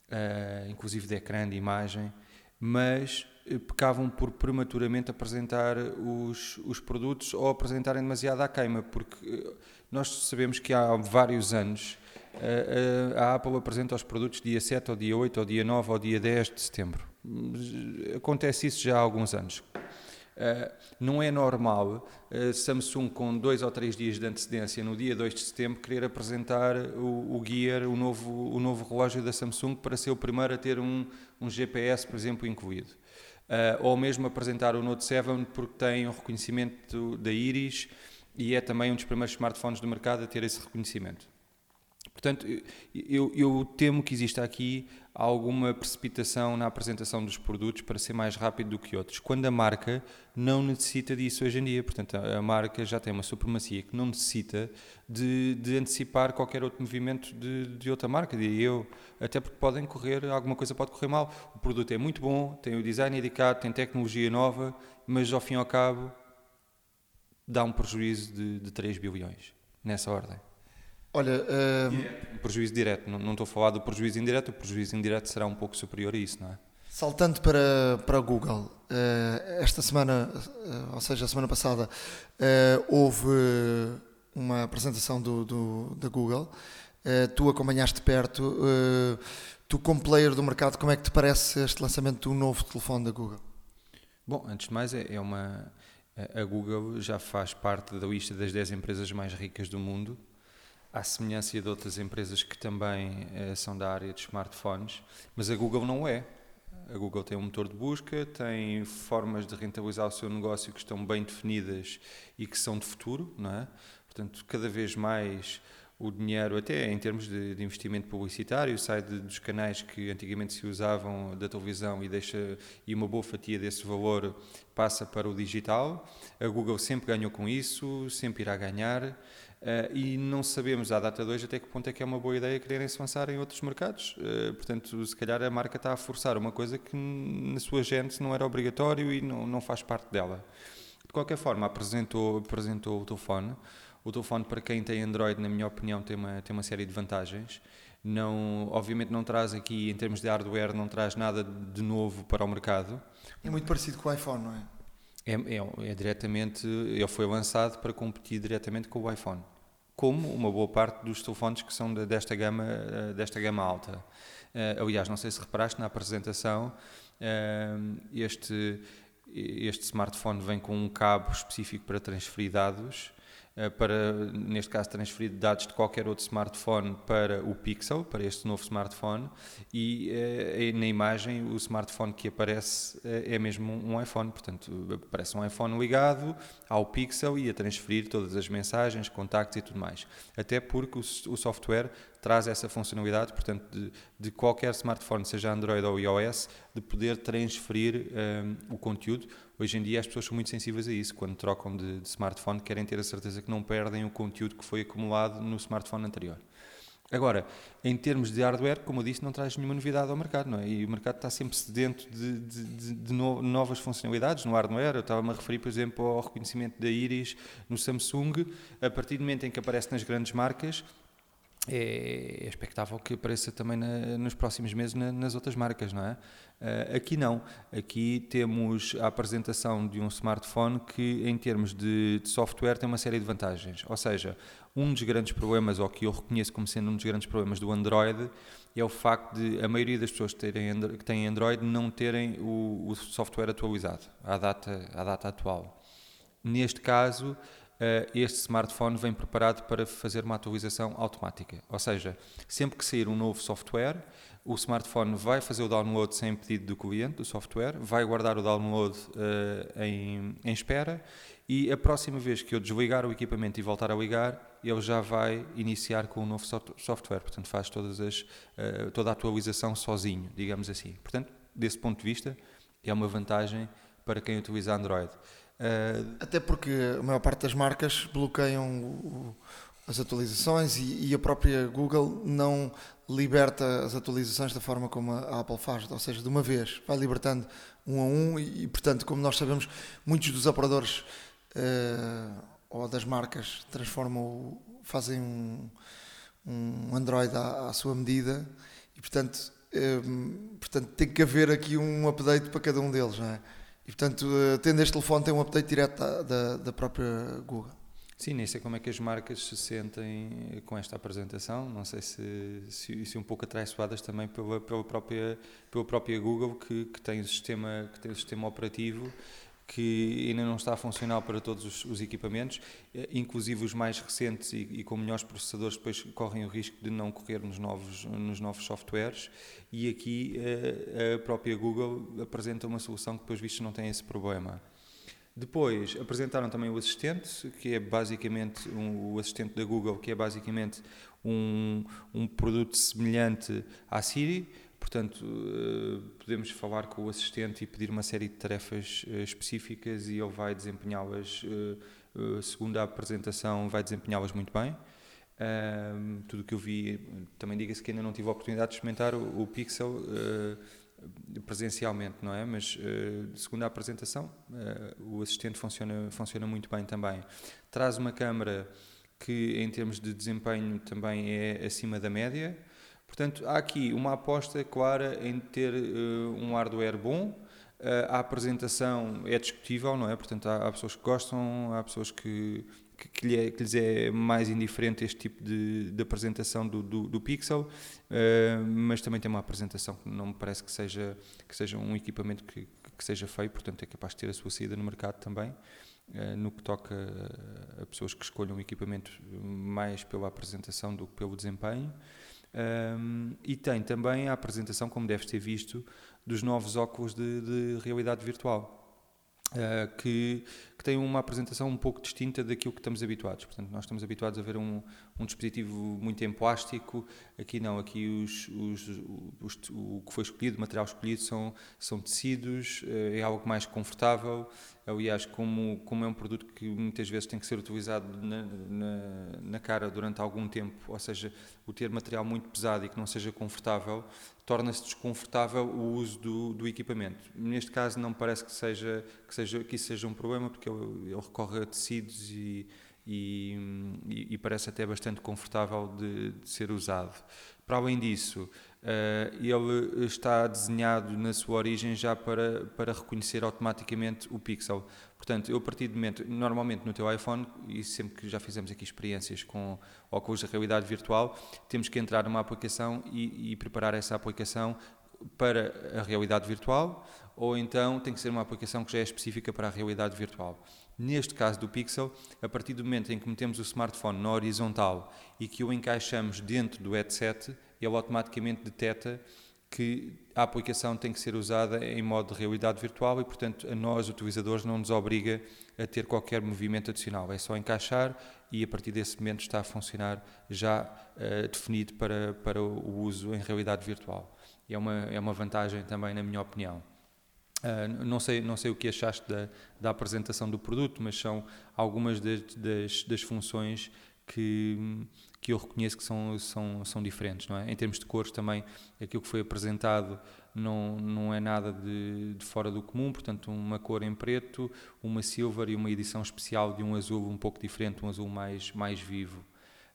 uh, inclusive de ecrã, de imagem, mas pecavam por prematuramente apresentar os, os produtos ou apresentarem demasiado à queima, porque uh, nós sabemos que há vários anos a Apple apresenta os produtos dia 7 ou dia 8 ou dia 9 ou dia 10 de setembro. Acontece isso já há alguns anos. Não é normal Samsung, com dois ou três dias de antecedência, no dia 2 de setembro, querer apresentar o, o Gear, o novo, o novo relógio da Samsung, para ser o primeiro a ter um, um GPS, por exemplo, incluído. Uh, ou mesmo apresentar o Note 7 porque tem um reconhecimento da íris e é também um dos primeiros smartphones do mercado a ter esse reconhecimento. Portanto, eu, eu, temo que exista aqui alguma precipitação na apresentação dos produtos para ser mais rápido do que outros, quando a marca não necessita disso hoje em dia. Portanto, a marca já tem uma supremacia que não necessita de, de antecipar qualquer outro movimento de, de, outra marca, diria eu, até porque podem correr, alguma coisa pode correr mal. O produto é muito bom, tem o design indicado, tem tecnologia nova, mas ao fim e ao cabo dá um prejuízo de, de 3 bilhões, nessa ordem. Olha, uh... um prejuízo direto, não, não estou a falar do prejuízo indireto, o prejuízo indireto será um pouco superior a isso, não é? Saltando para, para Google, uh, esta semana, uh, ou seja, a semana passada, houve uma apresentação do, do da Google. tu acompanhaste perto. tu, como player do mercado, como é que te parece este lançamento do novo telefone da Google? Bom, antes de mais, é, é uma. A Google já faz parte da lista das 10 empresas mais ricas do mundo à semelhança de outras empresas que também eh, são da área de smartphones, mas a Google não é. A Google tem um motor de busca, tem formas de rentabilizar o seu negócio que estão bem definidas e que são de futuro, não é? Portanto, cada vez mais o dinheiro, até em termos de, de investimento publicitário, sai de, dos canais que antigamente se usavam da televisão e deixa e uma boa fatia desse valor passa para o digital. A Google sempre ganhou com isso, sempre irá ganhar. Uh, e não sabemos à data de hoje até que ponto é que é uma boa ideia quererem se lançar em outros mercados. Uh, portanto, se calhar a marca está a forçar uma coisa que na sua gente não era obrigatório e não, não faz parte dela. De qualquer forma, apresentou, apresentou o telefone. O telefone, para quem tem Android, na minha opinião, tem uma, tem uma série de vantagens. Não, obviamente não traz aqui, em termos de hardware, não traz nada de novo para o mercado. É muito parecido com o iPhone, não é? É, é, é diretamente, ele foi lançado para competir diretamente com o iPhone como uma boa parte dos telefones que são desta gama, eh, desta gama alta. Eh, aliás, não sei se reparaste na apresentação, eh, este, este smartphone vem com um cabo específico para transferir dados para, neste caso, transferir dados de qualquer outro smartphone para o Pixel, para este novo smartphone, e uh, na imagem o smartphone que aparece é mesmo um iPhone, portanto, aparece um iPhone ligado ao Pixel e a transferir todas as mensagens, contactos e tudo mais. Até porque o software traz essa funcionalidade, portanto, de, de, qualquer smartphone, seja Android ou iOS, de poder transferir um, o conteúdo. Hoje em dia as pessoas são muito sensíveis a isso. Quando trocam de, de, smartphone, querem ter a certeza que não perdem o conteúdo que foi acumulado no smartphone anterior. Agora, em termos de hardware, como eu disse, não traz nenhuma novidade ao mercado, não é? E o mercado está sempre sedento de, de, de no, novas funcionalidades no hardware. Eu estava-me a referir, por exemplo, ao reconhecimento da íris no Samsung. A partir do momento em que aparece nas grandes marcas, é, é expectável que apareça também na, nos próximos meses na, nas outras marcas, não é? Uh, aqui não. Aqui temos a apresentação de um smartphone que, em termos de, de, software, tem uma série de vantagens. Ou seja, um dos grandes problemas, ou que eu reconheço como sendo um dos grandes problemas do Android, é o facto de a maioria das pessoas que, terem, que têm Android não terem o, o software atualizado à data, à data atual. Neste caso, este smartphone vem preparado para fazer uma atualização automática. Ou seja, sempre que sair um novo software, o smartphone vai fazer o download sem pedido do cliente, do software, vai guardar o download uh, em, em, espera e a próxima vez que eu desligar o equipamento e voltar a ligar, ele já vai iniciar com o um novo software. Portanto, faz todas as, uh, toda a atualização sozinho, digamos assim. Portanto, desse ponto de vista, é uma vantagem para quem utiliza Android. Uh, Até porque a maior parte das marcas bloqueiam o, as atualizações e, e, a própria Google não liberta as atualizações da forma como a Apple faz, ou seja, de uma vez, vai libertando um a um e, e portanto, como nós sabemos, muitos dos operadores uh, ou das marcas transformam, fazem um, um Android à, à, sua medida e portanto, um, eh, portanto tem que haver aqui um update para cada um deles, não é? E portanto, eh, tendo este telefone, tem um update direto da, da, da própria Google. Sim, nem sei como é que as marcas se sentem com esta apresentação. Não sei se, se, se um pouco atraiçoadas também pela, pela, própria, pela própria Google, que, que, tem o sistema, que tem o sistema operativo que ainda não está a funcionar para todos os, os equipamentos, eh, inclusive os mais recentes e, e, com melhores processadores depois correm o risco de não correr nos novos, nos novos softwares e aqui a, eh, a própria Google apresenta uma solução que depois visto não tem esse problema. Depois apresentaram também o assistente, que é basicamente um, o assistente da Google, que é basicamente um, um produto semelhante à Siri, Portanto, eh, podemos falar com o assistente e pedir uma série de tarefas eh, específicas e ele vai desempenhá-las, eh, segundo a apresentação, vai desempenhá-las muito bem. tudo o que eu vi, também diga-se que ainda não tive a oportunidade de experimentar o, Pixel presencialmente, não é? Mas segundo a apresentação, o assistente funciona, funciona muito bem também. Traz uma câmera que, em termos de desempenho, também é acima da média. Portanto, há aqui uma aposta clara em ter uh, um hardware bom. Uh, a apresentação é discutível, não é? Portanto, há, há pessoas que gostam, há pessoas que, que, que, lhe é, que, lhes é mais indiferente este tipo de, de apresentação do, do, do Pixel, uh, mas também tem uma apresentação que não me parece que seja, que seja um equipamento que, que seja feio, portanto é capaz de ter a sua saída no mercado também. No que toca a pessoas que escolham um equipamento mais pela apresentação do que pelo desempenho. Um, e tem também a apresentação, como deves ter visto, dos novos óculos de, de realidade virtual. Uh, que, tem uma apresentação um pouco distinta daquilo que estamos habituados. Portanto, nós estamos habituados a ver um, um dispositivo muito em plástico, aqui não, aqui os, os, os, o que foi escolhido, o material escolhido são, são tecidos, uh, é algo mais confortável, aliás, como, como é um produto que muitas vezes tem que ser utilizado na, na, na cara durante algum tempo, ou seja, o ter material muito pesado e que não seja confortável, torna-se desconfortável o uso do, do, equipamento. Neste caso não parece que seja que seja que isso seja um problema porque ele, ele recorre a tecidos e, e, e, parece até bastante confortável de, de ser usado. Para além disso, Uh, ele está desenhado na sua origem já para, para reconhecer automaticamente o pixel. Portanto, eu a partir do momento, normalmente no teu iPhone, e sempre que já fizemos aqui experiências com óculos de realidade virtual, temos que entrar numa aplicação e, e preparar essa aplicação para a realidade virtual ou então tem que ser uma aplicação que já é específica para a realidade virtual. Neste caso do Pixel, a partir do momento em que metemos o smartphone na horizontal e que o encaixamos dentro do headset, ele automaticamente detecta que a aplicação tem que ser usada em modo de realidade virtual e, portanto, a nós, utilizadores, não nos obriga a ter qualquer movimento adicional. É só encaixar e, a partir desse momento, está a funcionar já uh, definido para, para o uso em realidade virtual. E é uma, é uma vantagem também, na minha opinião. Uh, não, sei, não sei o que achaste da, da apresentação do produto, mas são algumas das, das, das funções que, que eu reconheço que são, são, são diferentes. Não é? Em termos de cores também, aquilo que foi apresentado não, não é nada de, de, fora do comum, portanto uma cor em preto, uma silver e uma edição especial de um azul um pouco diferente, um azul mais, mais vivo.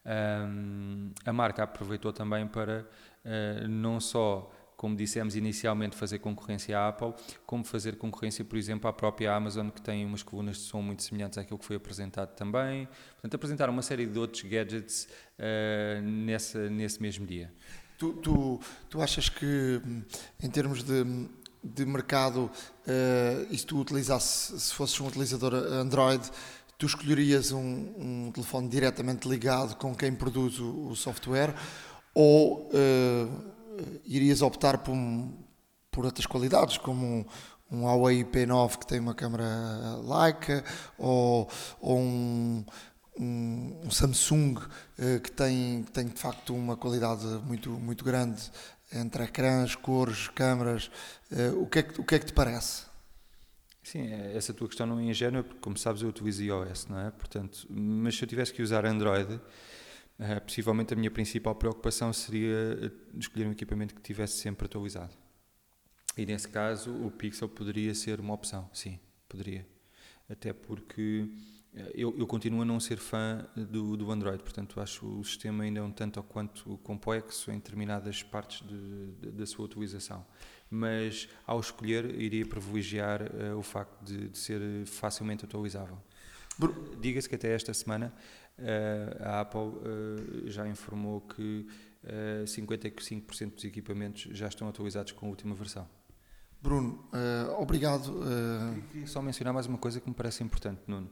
Um, a marca aproveitou também para uh, não só como dissemos inicialmente, fazer concorrência à Apple, como fazer concorrência, por exemplo, à própria Amazon, que tem umas colunas de som muito semelhantes àquilo que foi apresentado também. Portanto, apresentar uma série de outros gadgets uh, nessa, nesse mesmo dia. Tu, tu, tu achas que, em termos de, de mercado, uh, e se tu utilizasse, se fosses um utilizador Android, tu escolherias um, um telefone diretamente ligado com quem produz o, o software ou uh, irias optar por, por outras qualidades, como um, um Huawei P9 que tem uma câmera Leica ou, ou um, um, um, Samsung uh, que, tem, que tem de facto uma qualidade muito, muito grande entre ecrãs, cores, câmaras. Uh, o, que é que, o que é que te parece? Sim, é, essa tua questão não é ingênua, porque como sabes eu utilizo iOS, não é? Portanto, mas se eu tivesse que usar Android, Uh, possivelmente a minha principal preocupação seria eh, escolher um equipamento que tivesse sempre atualizado. E nesse caso, o Pixel poderia ser uma opção, sim, poderia. Até porque eh, eu, eu, continuo a não ser fã do, do, Android, portanto acho o sistema ainda um tanto ou quanto complexo em determinadas partes de, de, da sua utilização. Mas ao escolher, iria privilegiar uh, o facto de, de ser facilmente atualizável. Diga-se que até esta semana a Apple uh, já informou que uh, eh, 55% dos equipamentos já estão atualizados com a última versão. Bruno, obrigado. Queria só mencionar mais uma coisa que me parece importante, Nuno,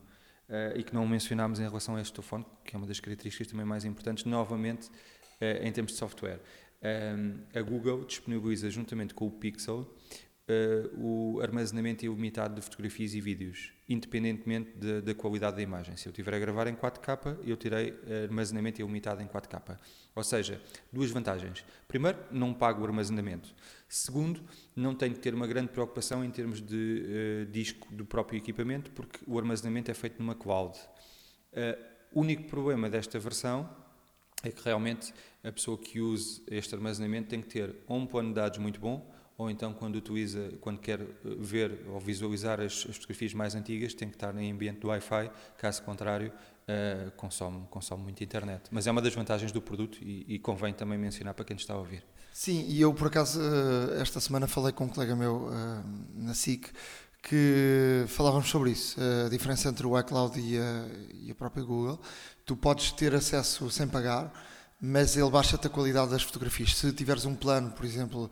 e que não mencionámos em relação a este telefone, que é uma das características também mais importantes, novamente em termos de software. a Google disponibiliza, juntamente com o Pixel, uh, o armazenamento ilimitado de fotografias e vídeos, independentemente de, da qualidade da imagem. Se eu estiver a gravar em 4K, eu terei armazenamento ilimitado em 4K. Ou seja, duas vantagens. Primeiro, não pago o armazenamento. Segundo, não tenho que ter uma grande preocupação em termos de uh, disco do próprio equipamento, porque o armazenamento é feito numa cloud. Uh, o único problema desta versão é que realmente a pessoa que use este armazenamento tem que ter um plano de dados muito bom, ou então quando utiliza, quando quer eh, ver ou visualizar as, as fotografias mais antigas, tem que estar em ambiente do Wi-Fi, caso contrário, uh, consome, consome muita internet. Mas é uma das vantagens do produto e, e, convém também mencionar para quem está a ouvir. Sim, e eu por acaso eh, esta semana falei com um colega meu na SIC que falávamos sobre isso, a diferença entre o iCloud e a, e a própria Google. Tu podes ter acesso sem pagar, mas ele baixa-te a qualidade das fotografias. Se tiveres um plano, por exemplo,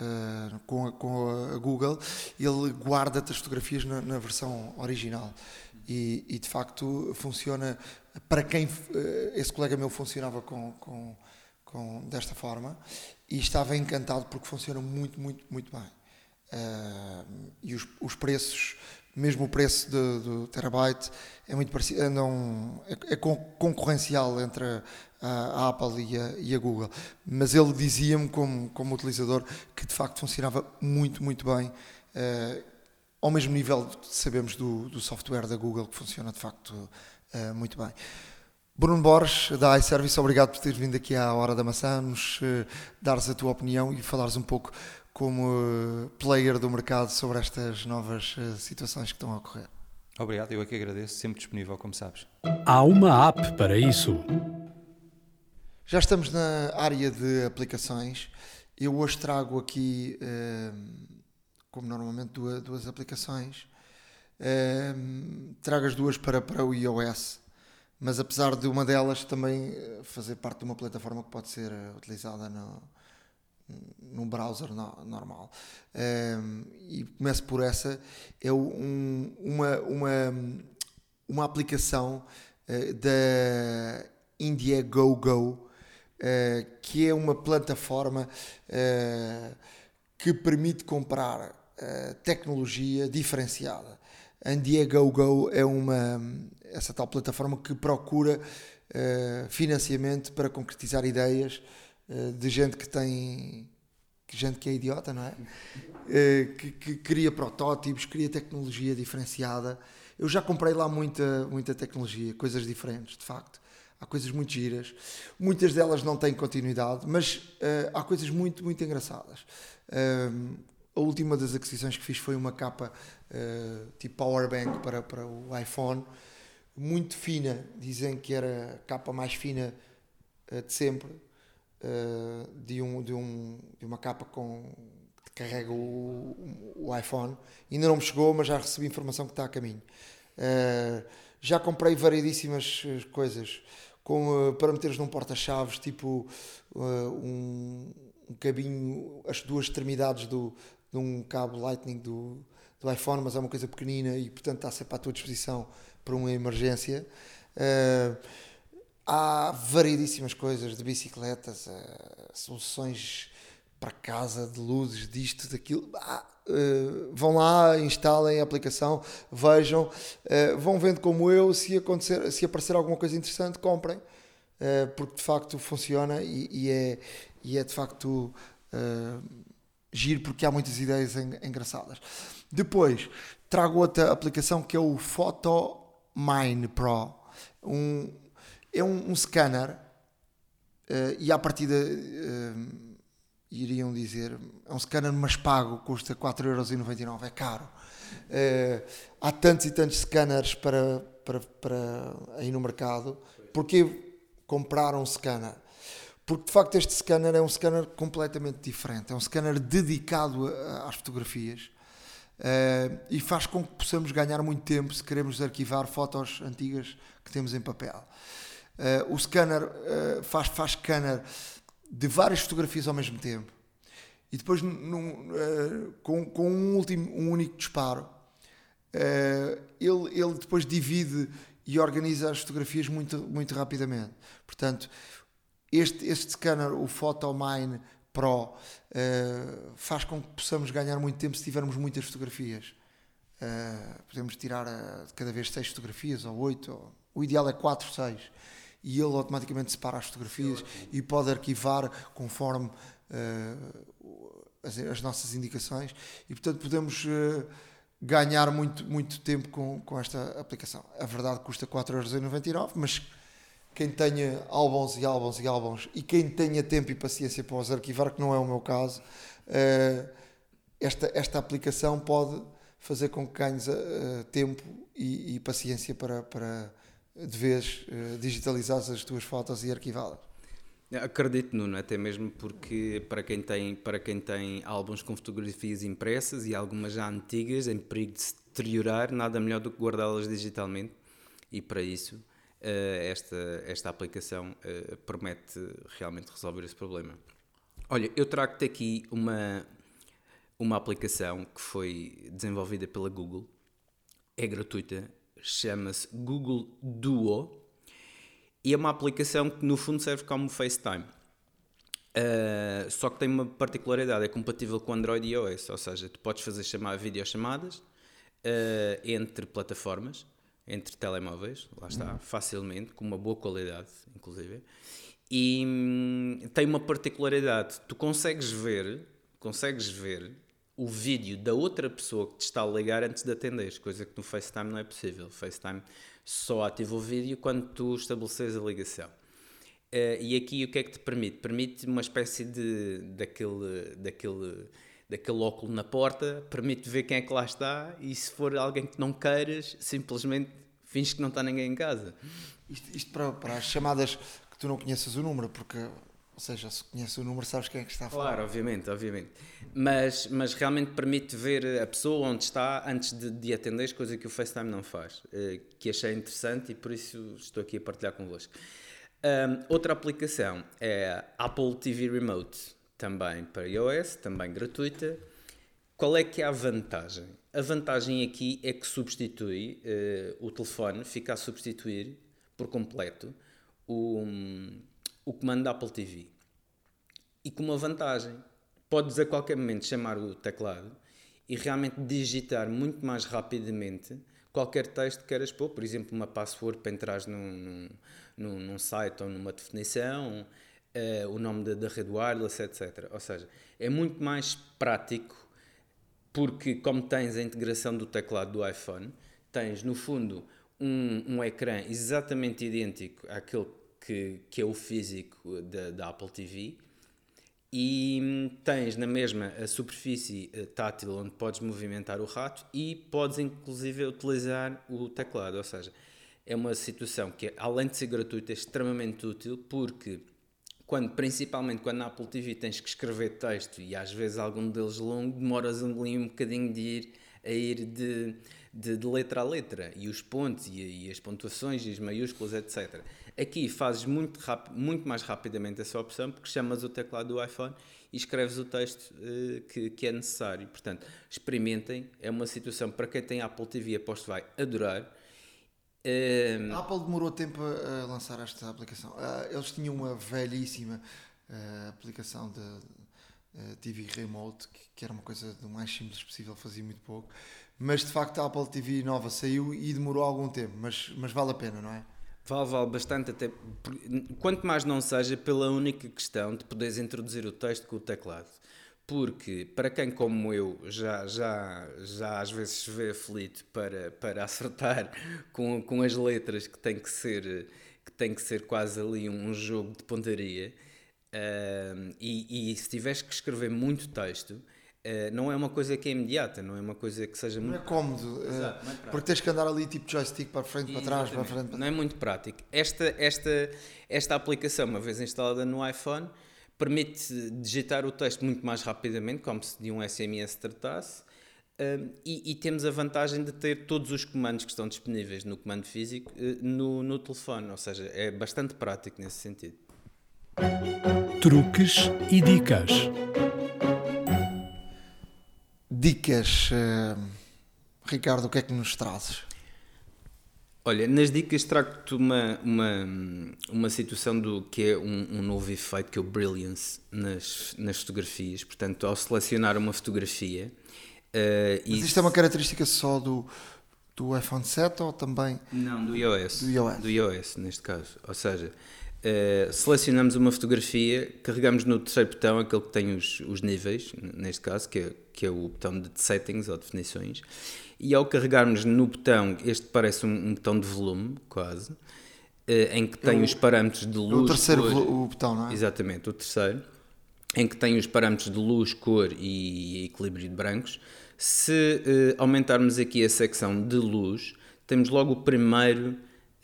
uh, com, a, com, a, Google, ele guarda-te as fotografias na, na versão original. E, e, de facto funciona para quem uh, esse colega meu funcionava com, com, com, desta forma e estava encantado porque funciona muito, muito, muito bem. Uh, e os, os preços mesmo o preço do, terabyte é muito parecido, é, é concorrencial entre a, Apple e a, e a, Google. Mas ele dizia-me, como, como utilizador, que de facto funcionava muito, muito bem, uh, ao mesmo nível que sabemos do, do software da Google, que funciona de facto uh, muito bem. Bruno Borges, da iService, obrigado por teres vindo aqui à Hora da Maçã, nos uh, dares a tua opinião e falares um pouco como player do mercado sobre estas novas situações que estão a ocorrer. Obrigado, eu é que agradeço, sempre disponível, como sabes. Há uma app para isso. Já estamos na área de aplicações. Eu hoje trago aqui, eh, como normalmente, duas, aplicações. Trago as duas para, para o iOS, mas apesar de uma delas também fazer parte de uma plataforma que pode ser utilizada no, num browser no, normal. Um, e começo por essa, é um, uma, uma, uma aplicação uh, da Indiegogo, uh, que é uma plataforma uh, que permite comprar tecnologia diferenciada. A Indiegogo é uma, essa tal plataforma que procura financiamento para concretizar ideias eh, de gente que tem gente que é idiota, não é? Eh, que, que cria protótipos, cria tecnologia diferenciada. Eu já comprei lá muita, muita tecnologia, coisas diferentes, de facto. Há coisas muito giras. Muitas delas não têm continuidade, mas uh, há coisas muito, muito engraçadas. Uh, a última das aquisições que fiz foi uma capa uh, tipo power bank para, para o iPhone, muito fina. Dizem que era a capa mais fina de sempre de, um, de, um, de uma capa com, que carrega o, o, iPhone. Ainda não me chegou, mas já recebi informação que está a caminho. Já comprei variedíssimas eh, coisas com, uh, para meteres num porta-chaves, tipo um, um cabinho, as duas extremidades do, de um cabo Lightning do, do iPhone, mas é uma coisa pequenina e portanto está sempre à tua disposição para uma emergência. Uh, há variedíssimas coisas de bicicletas, uh, soluções para casa, de luzes, disto, daquilo. Ah, uh, vão lá, instalem a aplicação, vejam, uh, vão vendo como eu, se, acontecer, se aparecer alguma coisa interessante, comprem, porque de facto funciona e, e, é, e é de facto giro porque há muitas ideias engraçadas. Depois, trago outra aplicação que é o Photo Mine Pro, um, é um, um scanner uh, e à partida uh, iriam dizer é um scanner mas pago, custa 4,99€, é caro. Uh, há tantos e tantos scanners para, para, para aí no mercado, porque comprar um scanner? Porque de facto este scanner é um scanner completamente diferente, é um scanner dedicado às fotografias uh, e faz com que possamos ganhar muito tempo se queremos arquivar fotos antigas que temos em papel. Uh, o scanner faz, faz scanner de várias fotografias ao mesmo tempo e depois num, uh, com, com um, último, um único disparo ele, ele depois divide e organiza as fotografias muito, muito rapidamente. Portanto, este, este scanner, o PhotoMine Pro, faz com que possamos ganhar muito tempo se tivermos muitas fotografias. podemos tirar cada vez seis fotografias ou oito. Ou, o ideal é quatro, seis e ele automaticamente separa as fotografias e pode arquivar conforme uh, as, as, nossas indicações e portanto podemos uh, ganhar muito, muito tempo com, com esta aplicação. A verdade custa 4,99€, mas quem tenha álbuns e álbuns e álbuns e quem tenha tempo e paciência para os arquivar, que não é o meu caso, uh, esta, esta aplicação pode fazer com que ganhes tempo e, e paciência para, para de vez digitalizares as tuas fotos e arquivá-las. Acredito, Nuno, até mesmo porque para quem, tem, para quem tem álbuns com fotografias impressas e algumas já antigas, em perigo de se deteriorar, nada melhor do que guardá-las digitalmente e para isso uh, esta, esta aplicação uh, promete realmente resolver esse problema. Olha, eu trago-te aqui uma, uma aplicação que foi desenvolvida pela Google, é gratuita, chama-se Google Duo e é uma aplicação que no fundo serve como FaceTime. Uh, só que tem uma particularidade, é compatível com Android e iOS, ou seja, tu podes fazer chamar videochamadas uh, entre plataformas, entre telemóveis, lá está, uhum. facilmente, com uma boa qualidade, inclusive. E hum, tem uma particularidade, tu consegues ver, consegues ver o vídeo da outra pessoa que te está a ligar antes de atender, coisa que no FaceTime não é possível. O FaceTime só ativa o vídeo quando tu estabeleces a ligação. Uh, e aqui o que é que te permite? Permite uma espécie de daquele, daquele, daquele óculo na porta, permite ver quem é que lá está e se for alguém que não queiras, simplesmente finges que não está ninguém em casa. Isto, isto para, para as chamadas que tu não conheces o número, porque ou seja, se conheces o número, sabes quem é que está a falar. Claro, obviamente, obviamente. Mas, mas realmente permite ver a pessoa onde está antes de, de atender, coisa que o FaceTime não faz. Eh, que achei interessante e por isso estou aqui a partilhar convosco. Um, outra aplicação é a Apple TV Remote. também para iOS, também gratuita. Qual é que é a vantagem? A vantagem aqui é que substitui uh, o telefone, fica a substituir por completo o, um, o comando da Apple TV. E com uma vantagem, podes a qualquer momento chamar o teclado e realmente digitar muito mais rapidamente qualquer texto que queiras pôr, por exemplo, uma password para entrar num, num, num site ou numa definição, uh, o nome da, rede wireless, etc. Ou seja, é muito mais prático porque, como tens a integração do teclado do iPhone, tens no fundo um, um ecrã exatamente idêntico àquele que, que é o físico da, da Apple TV e tens na mesma a superfície eh, tátil onde podes movimentar o rato e podes inclusive utilizar o teclado, ou seja, é uma situação que além de ser gratuita é extremamente útil porque quando, principalmente quando na Apple TV tens que escrever texto e às vezes algum deles longo, demoras um bocadinho de ir a ir de, de, de letra a letra e os pontos e, e, as pontuações e as maiúsculas, etc. Aqui fazes muito, muito mais rapidamente essa opção porque chamas o teclado do iPhone e escreves o texto uh, que, que é necessário. Portanto, experimentem, é uma situação para quem tem Apple TV, aposto vai adorar. Uh, a Apple demorou tempo a lançar esta aplicação. Uh, eles tinham uma velhíssima uh, aplicação de TV Remote, que, era uma coisa do mais simples possível, fazia muito pouco. Mas de facto a Apple TV nova saiu e demorou algum tempo, mas, mas vale a pena, não é? Vale, vale bastante, até quanto mais não seja pela única questão de poderes introduzir o texto com o teclado. Porque, para quem como eu já, já, já às vezes vê aflito para, para acertar com, com as letras que tem que ser, que tem que ser quase ali um jogo de pontaria, uh, e, e se tiveres que escrever muito texto, Uh, não é uma coisa que é imediata, não é uma coisa que seja não muito. É cómodo, uh, Exato, é porque tens que andar ali tipo joystick para frente, para trás, para frente. Para... Não é muito prático. Esta, esta, esta aplicação, uma vez instalada no iPhone, permite digitar o texto muito mais rapidamente, como se de um SMS tratasse. Uh, e, e, temos a vantagem de ter todos os comandos que estão disponíveis no comando físico no, no telefone, ou seja, é bastante prático nesse sentido. Truques e dicas dicas, uh, Ricardo, o que é que nos trazes? Olha, nas dicas trago-te uma, uma, uma situação do que é um, um, novo efeito que é o brilliance nas, nas fotografias. Portanto, ao selecionar uma fotografia. Uh, Mas isto é uma característica só do, do iPhone 7 ou também. Não, do iOS. Do iOS, do iOS neste caso. Ou seja, uh, selecionamos uma fotografia, carregamos no terceiro botão aquele que tem os, os níveis, neste caso, que é que é o botão de settings ou definições, e ao carregarmos no botão, este parece um, um botão de volume, quase, eh, em que tem o, os parâmetros de luz. O terceiro cor, o botão, não é? Exatamente, o terceiro, em que tem os parâmetros de luz, cor e equilíbrio de brancos. Se eh, aumentarmos aqui a secção de luz, temos logo o primeiro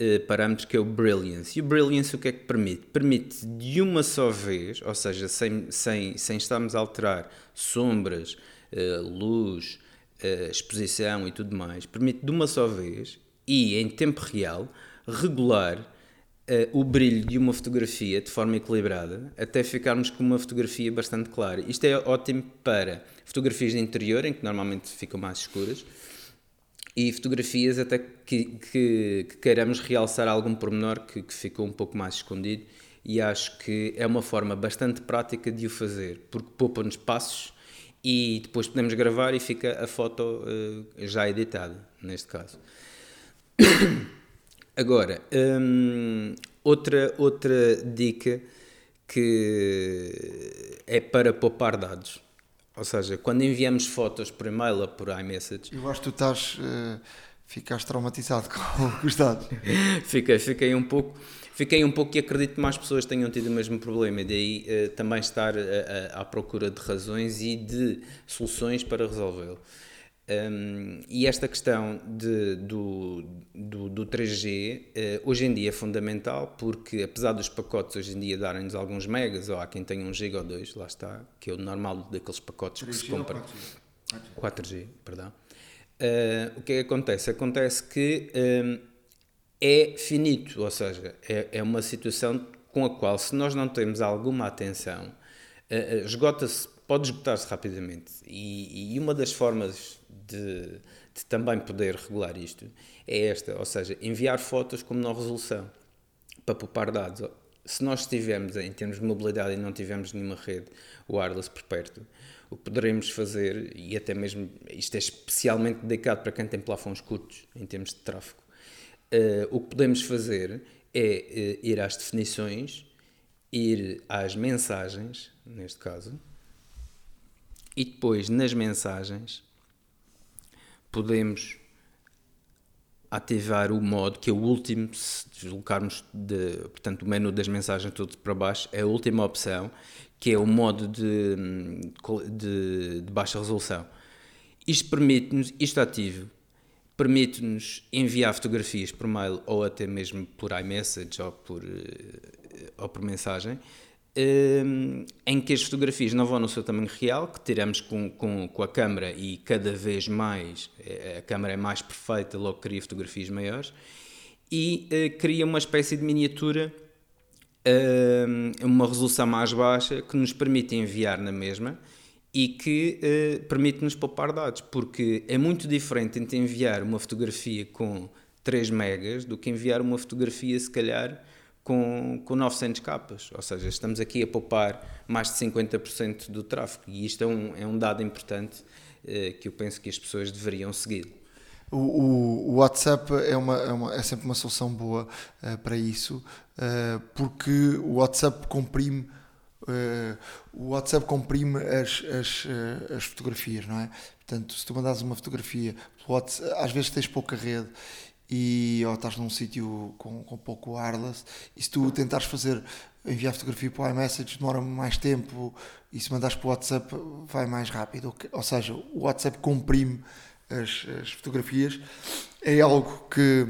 eh, parâmetro que é o Brilliance. E o Brilliance o que é que permite? Permite de uma só vez, ou seja, sem, sem, sem estarmos a alterar sombras, uh, luz, uh, exposição e tudo mais, permite de uma só vez e em tempo real regular o brilho de uma fotografia de forma equilibrada até ficarmos com uma fotografia bastante clara. Isto é ótimo para fotografias de interior, em que normalmente ficam mais escuras, e fotografias até que, que, que queiramos realçar algum pormenor que, que ficou um pouco mais escondido e acho que é uma forma bastante prática de o fazer, porque poupa-nos passos e depois podemos gravar e fica a foto uh, já editada, neste caso. Agora, hum, outra, outra dica que é para poupar dados. Ou seja, quando enviamos fotos por e-mail ou por iMessage. Eu acho que tu estás. Uh, ficaste traumatizado com os dados. fiquei, fiquei um pouco fiquei um pouco e acredito que mais pessoas tenham tido o mesmo problema e daí uh, também estar uh, à procura de razões e de soluções para resolvê-lo. Um, e esta questão de, do, do, do 3G uh, eh, hoje em dia é fundamental porque apesar dos pacotes hoje em dia darem-nos alguns megas ou há quem tenha um giga ou dois, lá está, que é o normal daqueles pacotes que se compram. 4G? 4G, perdão. Uh, o que é que acontece? Acontece que um, é finito, ou seja, é, é uma situação com a qual, se nós não temos alguma atenção, uh, esgota-se, pode esgotar-se rapidamente. E, e, uma das formas de, de, também poder regular isto é esta, ou seja, enviar fotos com menor resolução para poupar dados. Se nós estivermos em termos de mobilidade e não tivermos nenhuma rede wireless por perto, o que poderemos fazer, e até mesmo isto é especialmente dedicado para quem tem plafons curtos em termos de tráfego, uh, o que podemos fazer é uh, ir às definições, ir às mensagens, neste caso, e depois nas mensagens podemos ativar o modo que é o último, se deslocarmos de, portanto, o menu das mensagens tudo para baixo, é a última opção, que é o modo de, de, de baixa resolução. Isto permite-nos, isto ativo, permite-nos enviar fotografias por mail ou até mesmo por iMessage ou por, eh, ou por mensagem, em que as fotografias não vão no seu tamanho real, que tiramos com, com, com a câmera e cada vez mais eh, a câmera é mais perfeita, logo cria fotografias maiores, e cria uma espécie de miniatura uma resolução mais baixa que nos permite enviar na mesma e que uh, permite-nos poupar dados, porque é muito diferente entre enviar uma fotografia com 3 megas do que enviar uma fotografia, se calhar, com, com 900 capas. Ou seja, estamos aqui a poupar mais de 50% do tráfego e isto é um, é um dado importante uh, que eu penso que as pessoas deveriam seguir. O, o, o WhatsApp é, uma, é, uma, é, sempre uma solução boa uh, para isso, uh, porque o WhatsApp comprime uh, o WhatsApp comprime as, as, as fotografias, não é? Portanto, se tu mandas uma fotografia, WhatsApp, às vezes tens pouca rede e ou estás num sítio com, com pouco wireless, e se tu tentares fazer enviar fotografia para o iMessage demora mais tempo e se mandares para o WhatsApp vai mais rápido. Ou seja, o WhatsApp comprime as, as fotografias. É algo que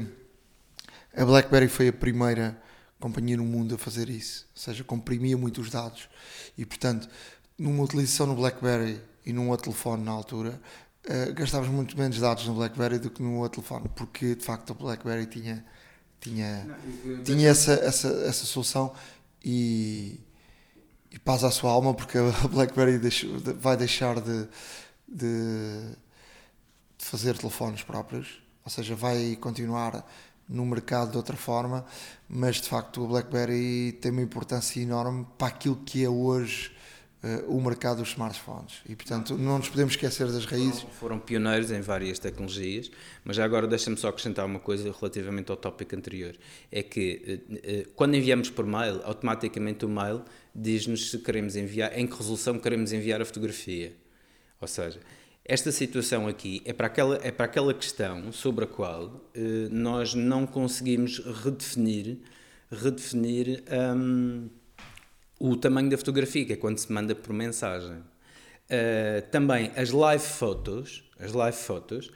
a BlackBerry foi a primeira companhia no mundo a fazer isso, ou seja, comprimia muito os dados e, portanto, numa utilização no BlackBerry e num outro telefone na altura, uh, gastávamos muito menos dados no BlackBerry do que no outro telefone, porque de facto o BlackBerry tinha, tinha, Não, tinha essa, essa, essa solução e, e paz à sua alma, porque a BlackBerry deixou, vai deixar de, de de fazer telefones próprios, ou seja, vai continuar no mercado de outra forma, mas de facto o BlackBerry tem uma importância enorme para aquilo que é hoje uh, o mercado dos smartphones. E portanto não nos podemos esquecer das raízes. Foram, foram pioneiros em várias tecnologias, mas já agora deixa-me só acrescentar uma coisa relativamente ao tópico anterior, é que uh, quando enviamos por mail, automaticamente o mail diz-nos se queremos enviar, em que resolução queremos enviar a fotografia, ou seja, esta situação aqui é para aquela, é para aquela questão sobre a qual nós não conseguimos redefinir, redefinir um, o tamanho da fotografia, que é quando se manda por mensagem. Uh, também as live fotos, as live fotos,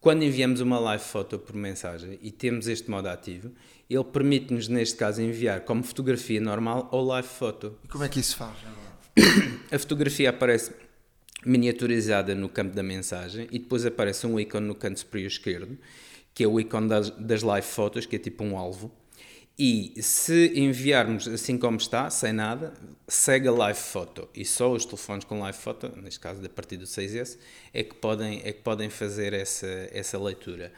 quando enviamos uma live foto por mensagem e temos este modo ativo, ele permite-nos, neste caso, enviar como fotografia normal ou live foto. E como é que isso faz? A fotografia aparece miniaturizada no campo da mensagem e depois aparece um ícone no canto superior esquerdo, que é o ícone das, das live fotos, que é tipo um alvo. E se enviarmos assim como está, sem nada, segue a live foto. E só os telefones com live foto, neste caso a partir do 6S, é que podem, é que podem fazer essa, essa leitura.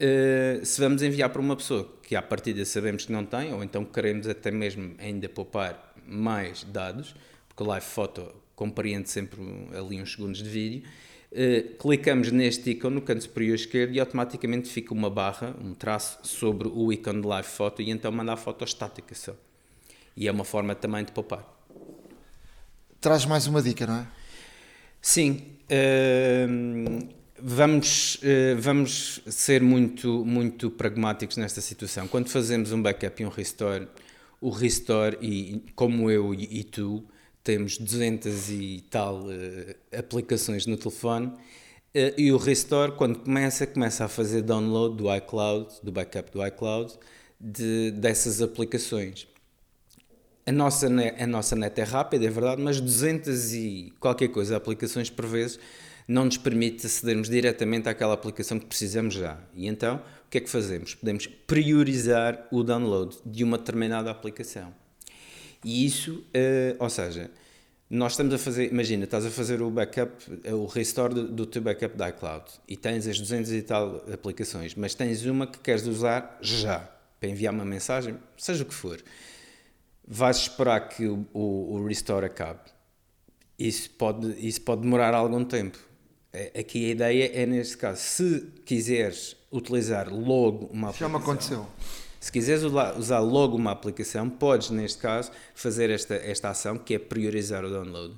Uh, se vamos enviar para uma pessoa que à partida sabemos que não tem, ou então queremos até mesmo ainda poupar mais dados, porque live foto compreende sempre ali uns segundos de vídeo, uh, clicamos neste ícone no canto superior esquerdo e automaticamente fica uma barra, um traço sobre o ícone de live photo e então manda a foto estática só. E é uma forma também de poupar. Traz mais uma dica, não é? Sim. Uh, vamos, uh, vamos ser muito, muito pragmáticos nesta situação. Quando fazemos um backup e um restore, o restore, e, como eu e, e tu, temos 200 e tal uh, aplicações no telefone uh, e o Restore, quando começa, começa a fazer download do iCloud, do backup do iCloud, de, dessas aplicações. A nossa, a nossa net é rápida, é verdade, mas 200 e qualquer coisa aplicações por vezes não nos permite acedermos diretamente àquela aplicação que precisamos já. E então, o que é que fazemos? Podemos priorizar o download de uma determinada aplicação. E isso, uh, ou seja, nós estamos a fazer, imagina, estás a fazer o backup, o restore do, do teu backup da iCloud e tens as 200 e tal aplicações, mas tens uma que queres usar já para enviar uma mensagem, seja o que for. Vais esperar que o, o, o restore acabe. Isso pode, isso pode demorar algum tempo. É, aqui a ideia é, neste caso, se quiseres utilizar logo uma aplicação. Já me aconteceu. Se quiseres usar logo uma aplicação, podes, neste caso, fazer esta, esta ação que é priorizar o download.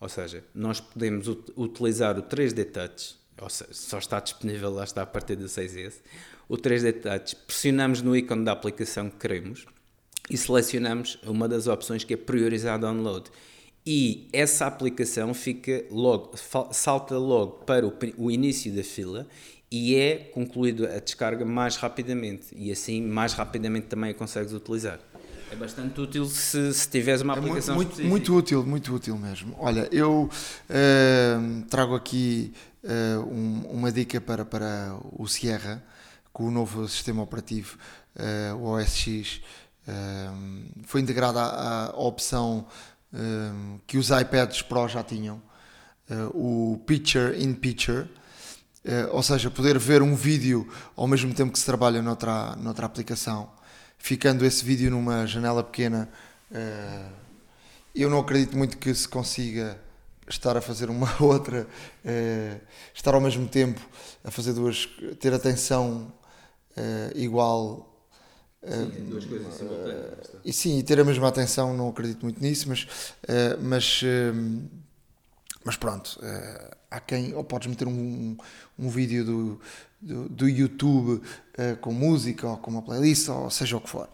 Ou seja, nós podemos utilizar o 3D Touch, ou seja, só está disponível, lá está a partir do 6S. O 3D Touch, pressionamos no ícone da aplicação que queremos e selecionamos uma das opções que é priorizar download e essa aplicação fica logo, salta logo para o, o início da fila e é concluída a descarga mais rapidamente e assim mais rapidamente também a consegues utilizar. É bastante útil se, se tiveres uma aplicação é muito, muito, muito, útil, muito útil mesmo. Olha, eu uh, trago aqui uh, um, uma dica para, para o Sierra, com o novo sistema operativo, uh, o OS X, foi integrada a, a opção que os iPads Pro já tinham, uh, o Picture in Picture, ou seja, poder ver um vídeo ao mesmo tempo que se trabalha noutra, noutra aplicação, ficando esse vídeo numa janela pequena. Uh, eu não acredito muito que se consiga estar a fazer uma outra, estar ao mesmo tempo a fazer duas, ter atenção igual Sim, duas coisas simultâneas. e sim, e ter a mesma atenção, não acredito muito nisso, mas, mas, mas pronto, há quem, ou podes meter um, um vídeo do, do, do YouTube com música ou com uma playlist, ou seja o que for.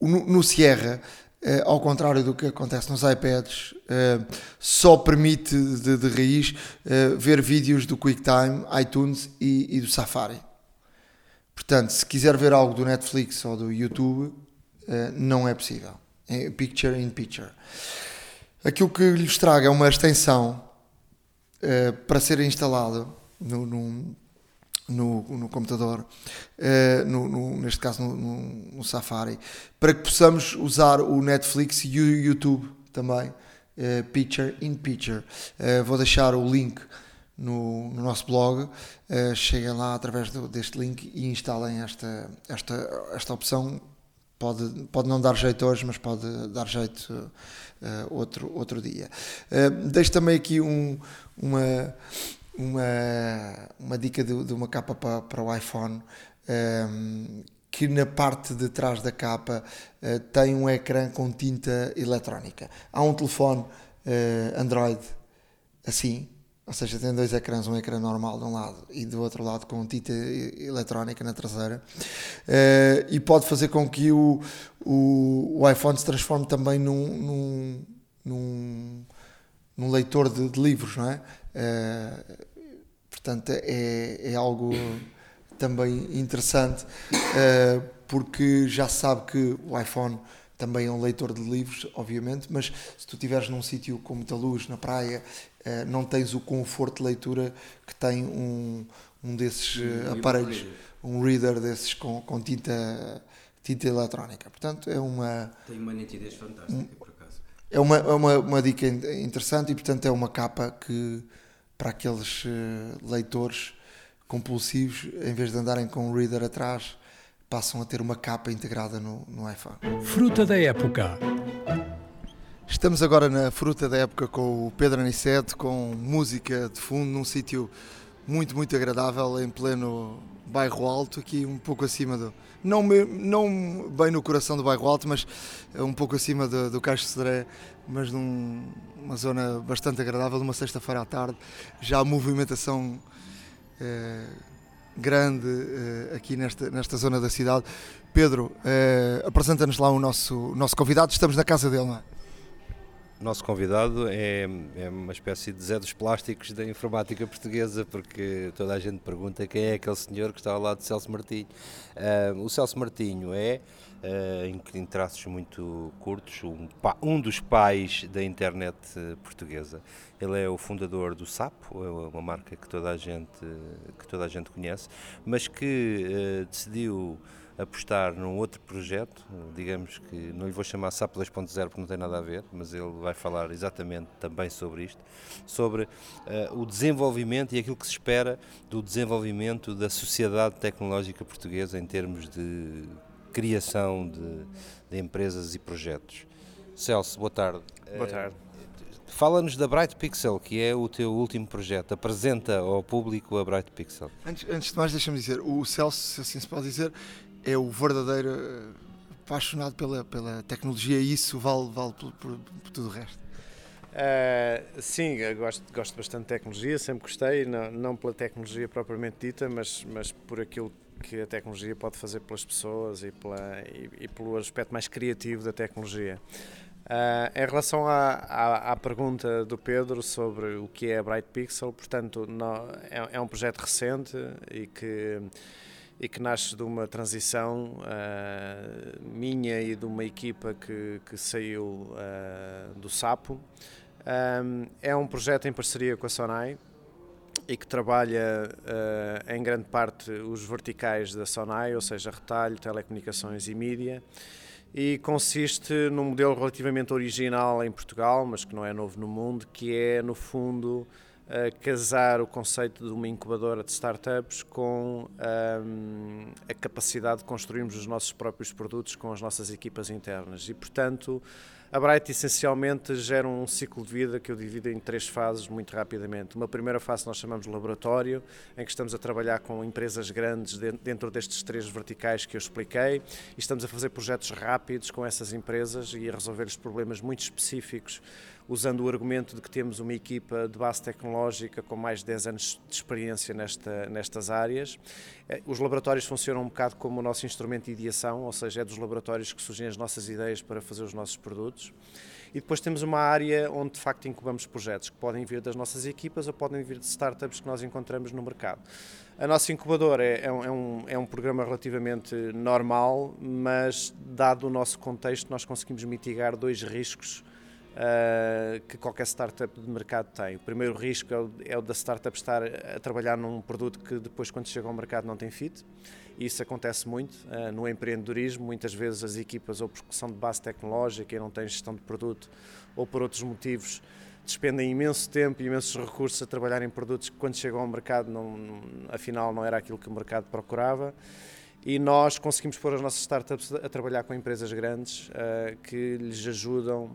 no, no Sierra, ao contrário do que acontece nos iPads, só permite de, de raiz ver vídeos do QuickTime, iTunes e, e do Safari. Portanto, se quiser ver algo do Netflix ou do YouTube, eh, não é possível. É picture in picture. Aquilo que lhes traga é uma extensão eh, para ser instalada no, no, no, no computador, uh, no, neste caso no, Safari, para que possamos usar o Netflix e o YouTube também, uh, Picture in Picture. Uh, vou deixar o link no, no nosso blog, uh, cheguem lá através do, deste link e instalem esta, esta, esta opção. Pode, pode não dar jeito hoje, mas pode dar jeito uh, outro, outro dia. Uh, deixo também aqui um, uma, uma, uma dica de, de uma capa para, para o iPhone. Um, que na parte de trás da capa uh, tem um ecrã com tinta eletrónica. Há um telefone uh, Android assim, ou seja, tem dois ecrãs, um ecrã normal de um lado e do outro lado com tinta eletrónica na traseira. Uh, e pode fazer com que o, o, o iPhone se transforme também num, num, num, num leitor de, de, livros, não é? Uh, portanto, é, é algo também interessante, uh, porque já sabe que o iPhone também é um leitor de livros, obviamente, mas se tu estiveres num sítio com muita luz, na praia, eh, não tens o conforto de leitura que tem um, um desses um, aparelhos, um reader desses com, com tinta, tinta eletrónica. Portanto, é uma. Tem uma nitidez fantástica. É uma, é uma, uma dica interessante e, portanto, é uma capa que, para aqueles eh, leitores compulsivos, em vez de andarem com um reader atrás, passam a ter uma capa integrada no, no iPhone. Fruta da época. Estamos agora na fruta da época com o Pedro Aniceto, com música de fundo, num sítio muito, muito agradável, em pleno bairro alto, aqui um pouco acima do. Não, não bem no coração do bairro alto, mas um pouco acima do, do de Cedré, mas numa zona bastante agradável, numa sexta-feira à tarde. Já a movimentação é, grande é, aqui nesta, nesta zona da cidade. Pedro, apresenta-nos lá o nosso, o nosso convidado, estamos na casa dele, não é? Nosso convidado é, é, uma espécie de Zé dos Plásticos da informática portuguesa, porque toda a gente pergunta quem é aquele senhor que está ao lado de Celso Martinho. Uh, o Celso Martinho é, uh, em, traços muito curtos, um, um, dos pais da internet portuguesa. Ele é o fundador do Sapo, é uma marca que toda a gente, que toda a gente conhece, mas que uh, decidiu apostar num outro projeto, digamos que não lhe vou chamar SAP 2.0 porque não tem nada a ver, mas ele vai falar exatamente também sobre isto, sobre uh, o desenvolvimento e aquilo que se espera do desenvolvimento da sociedade tecnológica portuguesa em termos de criação de, de empresas e projetos. Celso, boa tarde. Boa tarde. Fala-nos da Bright Pixel, que é o teu último projeto. Apresenta ao público a Bright Pixel. Antes, antes de mais, deixa-me dizer: o Celso, se assim se pode dizer, é o verdadeiro eh, apaixonado pela, pela tecnologia e isso vale, vale por, por, por tudo o resto. Uh, sim, gosto, gosto bastante de tecnologia, sempre gostei, não, não pela tecnologia propriamente dita, mas, mas por aquilo que a tecnologia pode fazer pelas pessoas e, pela, e, e pelo aspecto mais criativo da tecnologia. Uh, em relação à, à, à, pergunta do Pedro sobre o que é a Bright Pixel, portanto, não, é, é, um projeto recente e que, e que nasce de uma transição uh, minha e de uma equipa que, que saiu uh, do Sapo. Um, é um projeto em parceria com a Sonai e que trabalha em grande parte os verticais da Sonai, ou seja, retalho, telecomunicações e mídia e consiste num modelo relativamente original em Portugal, mas que não é novo no mundo, que é, no fundo, uh, casar o conceito de uma incubadora de startups com um, a capacidade de construirmos os nossos próprios produtos com as nossas equipas internas. E, portanto, a Bright essencialmente gera um ciclo de vida que eu divido em três fases muito rapidamente. Uma primeira fase nós chamamos de laboratório, em que estamos a trabalhar com empresas grandes dentro destes três verticais que eu expliquei e estamos a fazer projetos rápidos com essas empresas e a resolver os problemas muito específicos usando o argumento de que temos uma equipa de base tecnológica com mais de 10 anos de experiência nesta, nestas áreas. Eh, os laboratórios funcionam um bocado como o nosso instrumento de ideação, ou seja, é dos laboratórios que surgem as nossas ideias para fazer os nossos produtos. E depois temos uma área onde de facto incubamos projetos que podem vir das nossas equipas ou podem vir de startups que nós encontramos no mercado. A nossa incubadora é, é, um, é um programa relativamente normal, mas dado o nosso contexto, nós conseguimos mitigar dois riscos uh, que qualquer startup de mercado tem. O primeiro risco é o, é o, da startup estar a trabalhar num produto que depois, quando chega ao mercado, não tem fit. Isso acontece muito uh, no empreendedorismo. Muitas vezes as equipas, ou porque são de base tecnológica e não têm gestão de produto, ou por outros motivos, despendem imenso tempo e imensos recursos a trabalhar em produtos que, quando chegam ao mercado, não, afinal não era aquilo que o mercado procurava e nós conseguimos pôr as nossas startups a trabalhar com empresas grandes uh, que lhes ajudam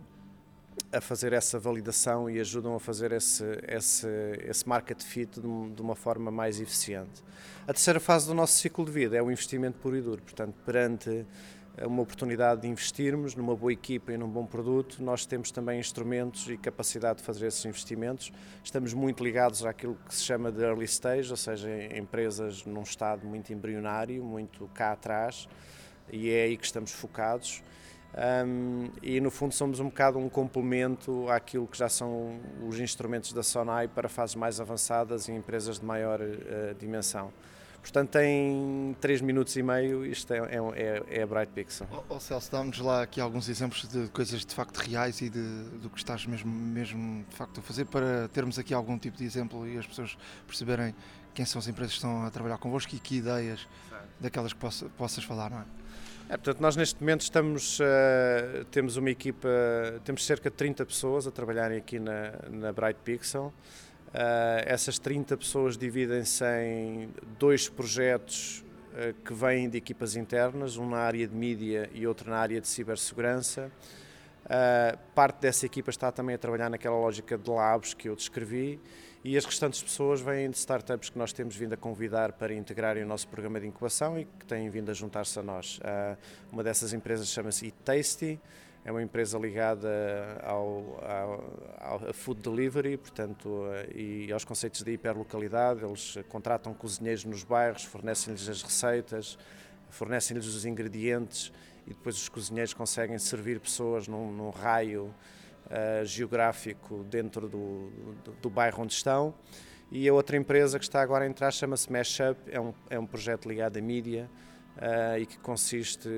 a fazer essa validação e ajudam a fazer esse, esse, esse market fit de, uma forma mais eficiente. A terceira fase do nosso ciclo de vida é o investimento puro e duro, portanto, perante uma oportunidade de investirmos numa boa equipa e num bom produto, nós temos também instrumentos e capacidade de fazer esses investimentos. Estamos muito ligados àquilo que se chama de early stage, ou seja, empresas num estado muito embrionário, muito cá atrás, e é aí que estamos focados um, e no fundo somos um bocado um complemento àquilo que já são os instrumentos da Sonai para fases mais avançadas e empresas de maior uh, dimensão. Portanto, em 3 minutos e meio, isto é, é, é a Bright Pixel. Oh, oh Celso, dá-nos lá aqui alguns exemplos de coisas de facto reais e de, do que estás mesmo, mesmo de facto a fazer para termos aqui algum tipo de exemplo e as pessoas perceberem quem são as empresas que estão a trabalhar convosco e que ideias daquelas que possa, possas falar, não é? É, portanto, nós neste momento estamos, uh, temos uma equipa, temos cerca de 30 pessoas a trabalharem aqui na, na Bright Pixel. Uh, essas 30 pessoas dividem-se em dois projetos uh, que vêm de equipas internas, um na área de mídia e outro na área de cibersegurança. parte dessa equipa está também a trabalhar naquela lógica de labs que eu descrevi e as restantes pessoas vêm de startups que nós temos vindo a convidar para integrarem o nosso programa de incubação e que têm vindo a juntar-se a nós. Uh, uma dessas empresas chama-se Tasty, é uma empresa ligada ao, ao, ao food delivery, portanto, uh, e aos conceitos de hiperlocalidade. Eles contratam cozinheiros nos bairros, fornecem-lhes as receitas, fornecem-lhes os ingredientes e depois os cozinheiros conseguem servir pessoas num, num raio uh, geográfico dentro do, do, do, bairro onde estão. E a outra empresa que está agora a entrar chama-se Mashup, é um, é um projeto ligado à mídia uh, e que consiste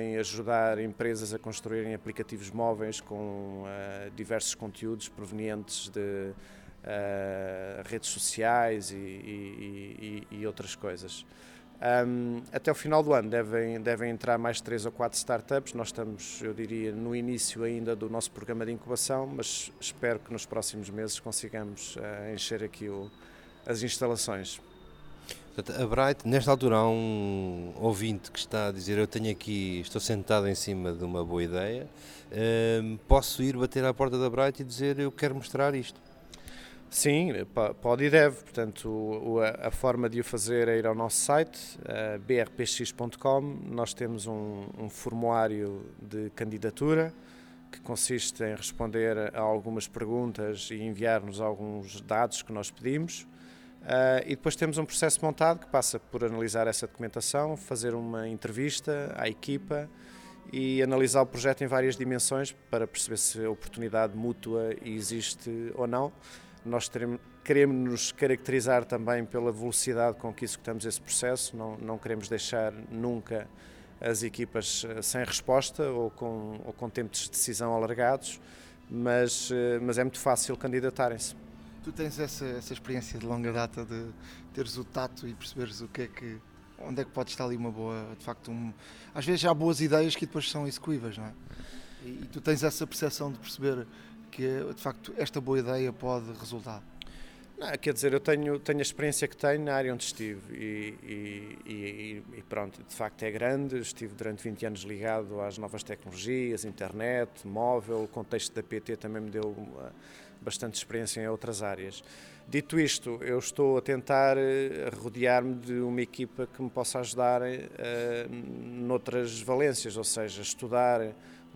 em ajudar empresas a construírem aplicativos móveis com uh, diversos conteúdos provenientes de redes sociais e, e, e, e outras coisas. Um, até o final do ano devem, devem entrar mais três ou quatro startups. Nós estamos, eu diria, no início ainda do nosso programa de incubação, mas espero que nos próximos meses consigamos uh, encher aqui o, as instalações. Portanto, a Bright, nesta altura, há um ouvinte que está a dizer: Eu tenho aqui, estou sentado em cima de uma boa ideia, um, posso ir bater à porta da Bright e dizer: Eu quero mostrar isto. Sim, pode e deve. Portanto, a forma de o fazer é ir ao nosso site, brpx.com. Nós temos um, um, formulário de candidatura que consiste em responder a algumas perguntas e enviar-nos alguns dados que nós pedimos. Uh, e depois temos um processo montado que passa por analisar essa documentação, fazer uma entrevista à equipa e analisar o projeto em várias dimensões para perceber se a oportunidade mútua existe ou não. Nós teremos, queremos nos caracterizar também pela velocidade com que executamos esse processo, não, não queremos deixar nunca as equipas eh, sem resposta ou com, ou com tempos de decisão alargados, mas, eh, mas é muito fácil candidatarem-se. Tu tens essa, essa experiência de longa data de teres o tato e perceberes o que é que onde é que pode estar ali uma boa, de facto, um, às vezes há boas ideias que depois são execuíveis, não é? E, e tu tens essa percepção de perceber que de facto esta boa ideia pode resultar. Não, quer dizer, eu tenho, tenho a experiência que tenho na área onde estive e, e, e, pronto, de facto é grande. Estive durante 20 anos ligado às novas tecnologias, internet, móvel, o contexto da PT também me deu bastante experiência em outras áreas. Dito isto, eu estou a tentar eh, rodear-me de uma equipa que me possa ajudar uh, noutras valências, ou seja, estudar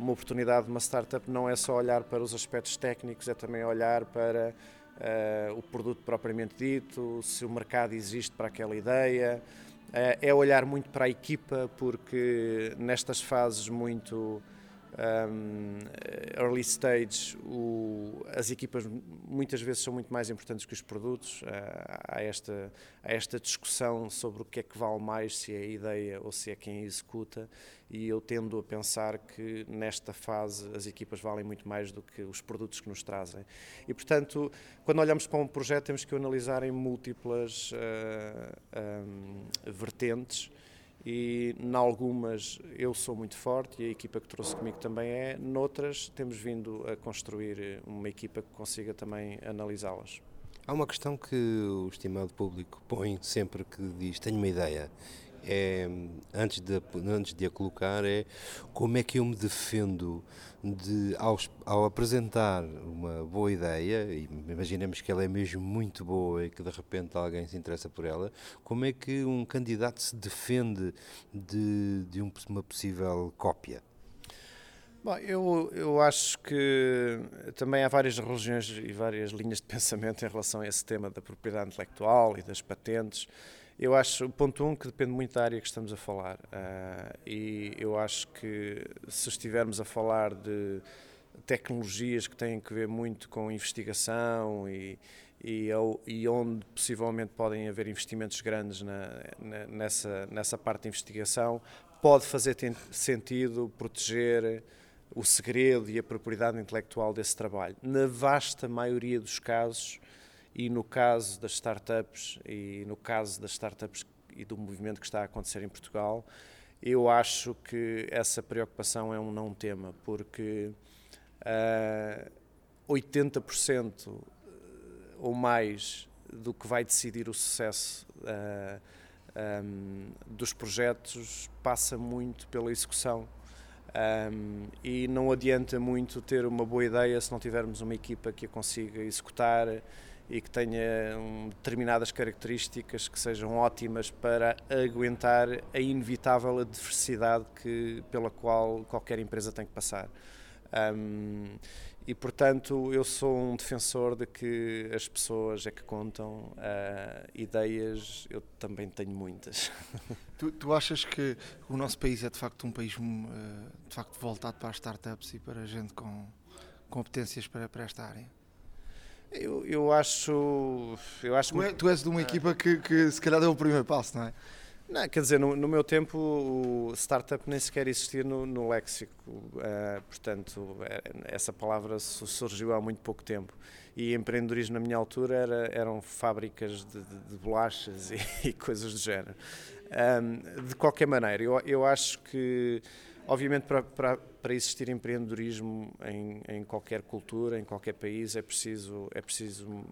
uma oportunidade de uma startup não é só olhar para os aspectos técnicos, é também olhar para uh, o produto propriamente dito, se o mercado existe para aquela ideia, uh, é olhar muito para a equipa, porque nestas fases muito um, early stage, o, as equipas muitas vezes são muito mais importantes que os produtos. Uh, há, esta, há esta discussão sobre o que é que vale mais, se é a ideia ou se é quem executa, e eu tendo a pensar que nesta fase as equipas valem muito mais do que os produtos que nos trazem. E portanto, quando olhamos para um projeto, temos que analisar em múltiplas uh, um, vertentes e em algumas eu sou muito forte e a equipa que trouxe comigo também é, noutras temos vindo a construir uma equipa que consiga também analisá-las. Há uma questão que o estimado público põe sempre que diz tenho uma ideia é, antes, de, antes de a colocar, é como é que eu me defendo de, ao, ao apresentar uma boa ideia, e imaginemos que ela é mesmo muito boa e que de repente alguém se interessa por ela, como é que um candidato se defende de, de um, uma possível cópia? Bom, eu, eu acho que também há várias religiões e várias linhas de pensamento em relação a esse tema da propriedade intelectual e das patentes. Eu acho, ponto um, que depende muito da área que estamos a falar. Uh, e eu acho que se estivermos a falar de tecnologias que têm que ver muito com investigação e, e, e onde possivelmente podem haver investimentos grandes na, na, nessa, nessa parte de investigação, pode fazer sentido proteger o segredo e a propriedade intelectual desse trabalho. Na vasta maioria dos casos, e no caso das startups e no caso das startups e do movimento que está a acontecer em Portugal, eu acho que essa preocupação é um não tema, porque uh, ah, 80% ou mais do que vai decidir o sucesso uh, ah, um, dos projetos passa muito pela execução. Um, e não adianta muito ter uma boa ideia se não tivermos uma equipa que a consiga executar e que tenha determinadas características que sejam ótimas para aguentar a inevitável adversidade que, pela qual qualquer empresa tem que passar. Um, e portanto eu sou um defensor de que as pessoas é que contam uh, ideias eu também tenho muitas tu, tu, achas que o nosso país é de facto um país uh, de facto voltado para as startups e para gente com competências para, para esta área eu, eu acho. Eu acho tu, é, tu és de uma equipa que, que se calhar deu o primeiro passo, não é? Não, quer dizer, no, no, meu tempo o startup nem sequer existia no, no léxico, uh, portanto, é, essa palavra surgiu há muito pouco tempo. E empreendedorismo na minha altura era, eram fábricas de, de, de bolachas e, e, coisas do género. Um, de qualquer maneira, eu, eu acho que, obviamente, para, para, para existir empreendedorismo em, em qualquer cultura, em qualquer país, é preciso, é preciso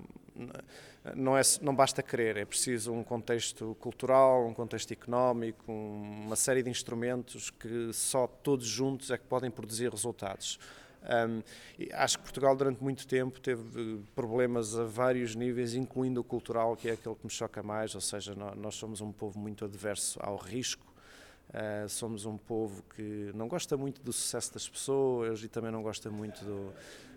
não, é, não basta querer, é preciso um contexto cultural, um contexto económico, uma série de instrumentos que só todos juntos é que podem produzir resultados. Um, acho que Portugal durante muito tempo teve problemas a vários níveis, incluindo o cultural, que é aquele que me choca mais, ou seja, nós somos um povo muito adverso ao risco, uh, somos um povo que não gosta muito do sucesso das pessoas e também não gosta muito do,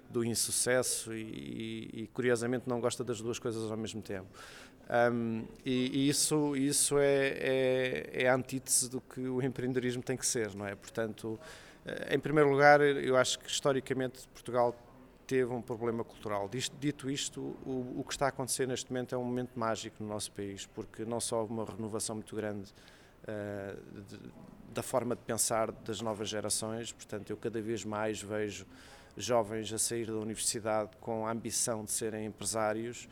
do insucesso e, e, curiosamente não gosta das duas coisas ao mesmo tempo. Um, e, e, isso, isso é, é, é, a antítese do que o empreendedorismo tem que ser, não é? Portanto, eh, em primeiro lugar, eu acho que historicamente Portugal teve um problema cultural. Dito isto, o, o que está a acontecer neste momento é um momento mágico no nosso país, porque não só houve uma renovação muito grande uh, de, da forma de pensar das novas gerações, portanto, eu cada vez mais vejo jovens a sair da universidade com a ambição de serem empresários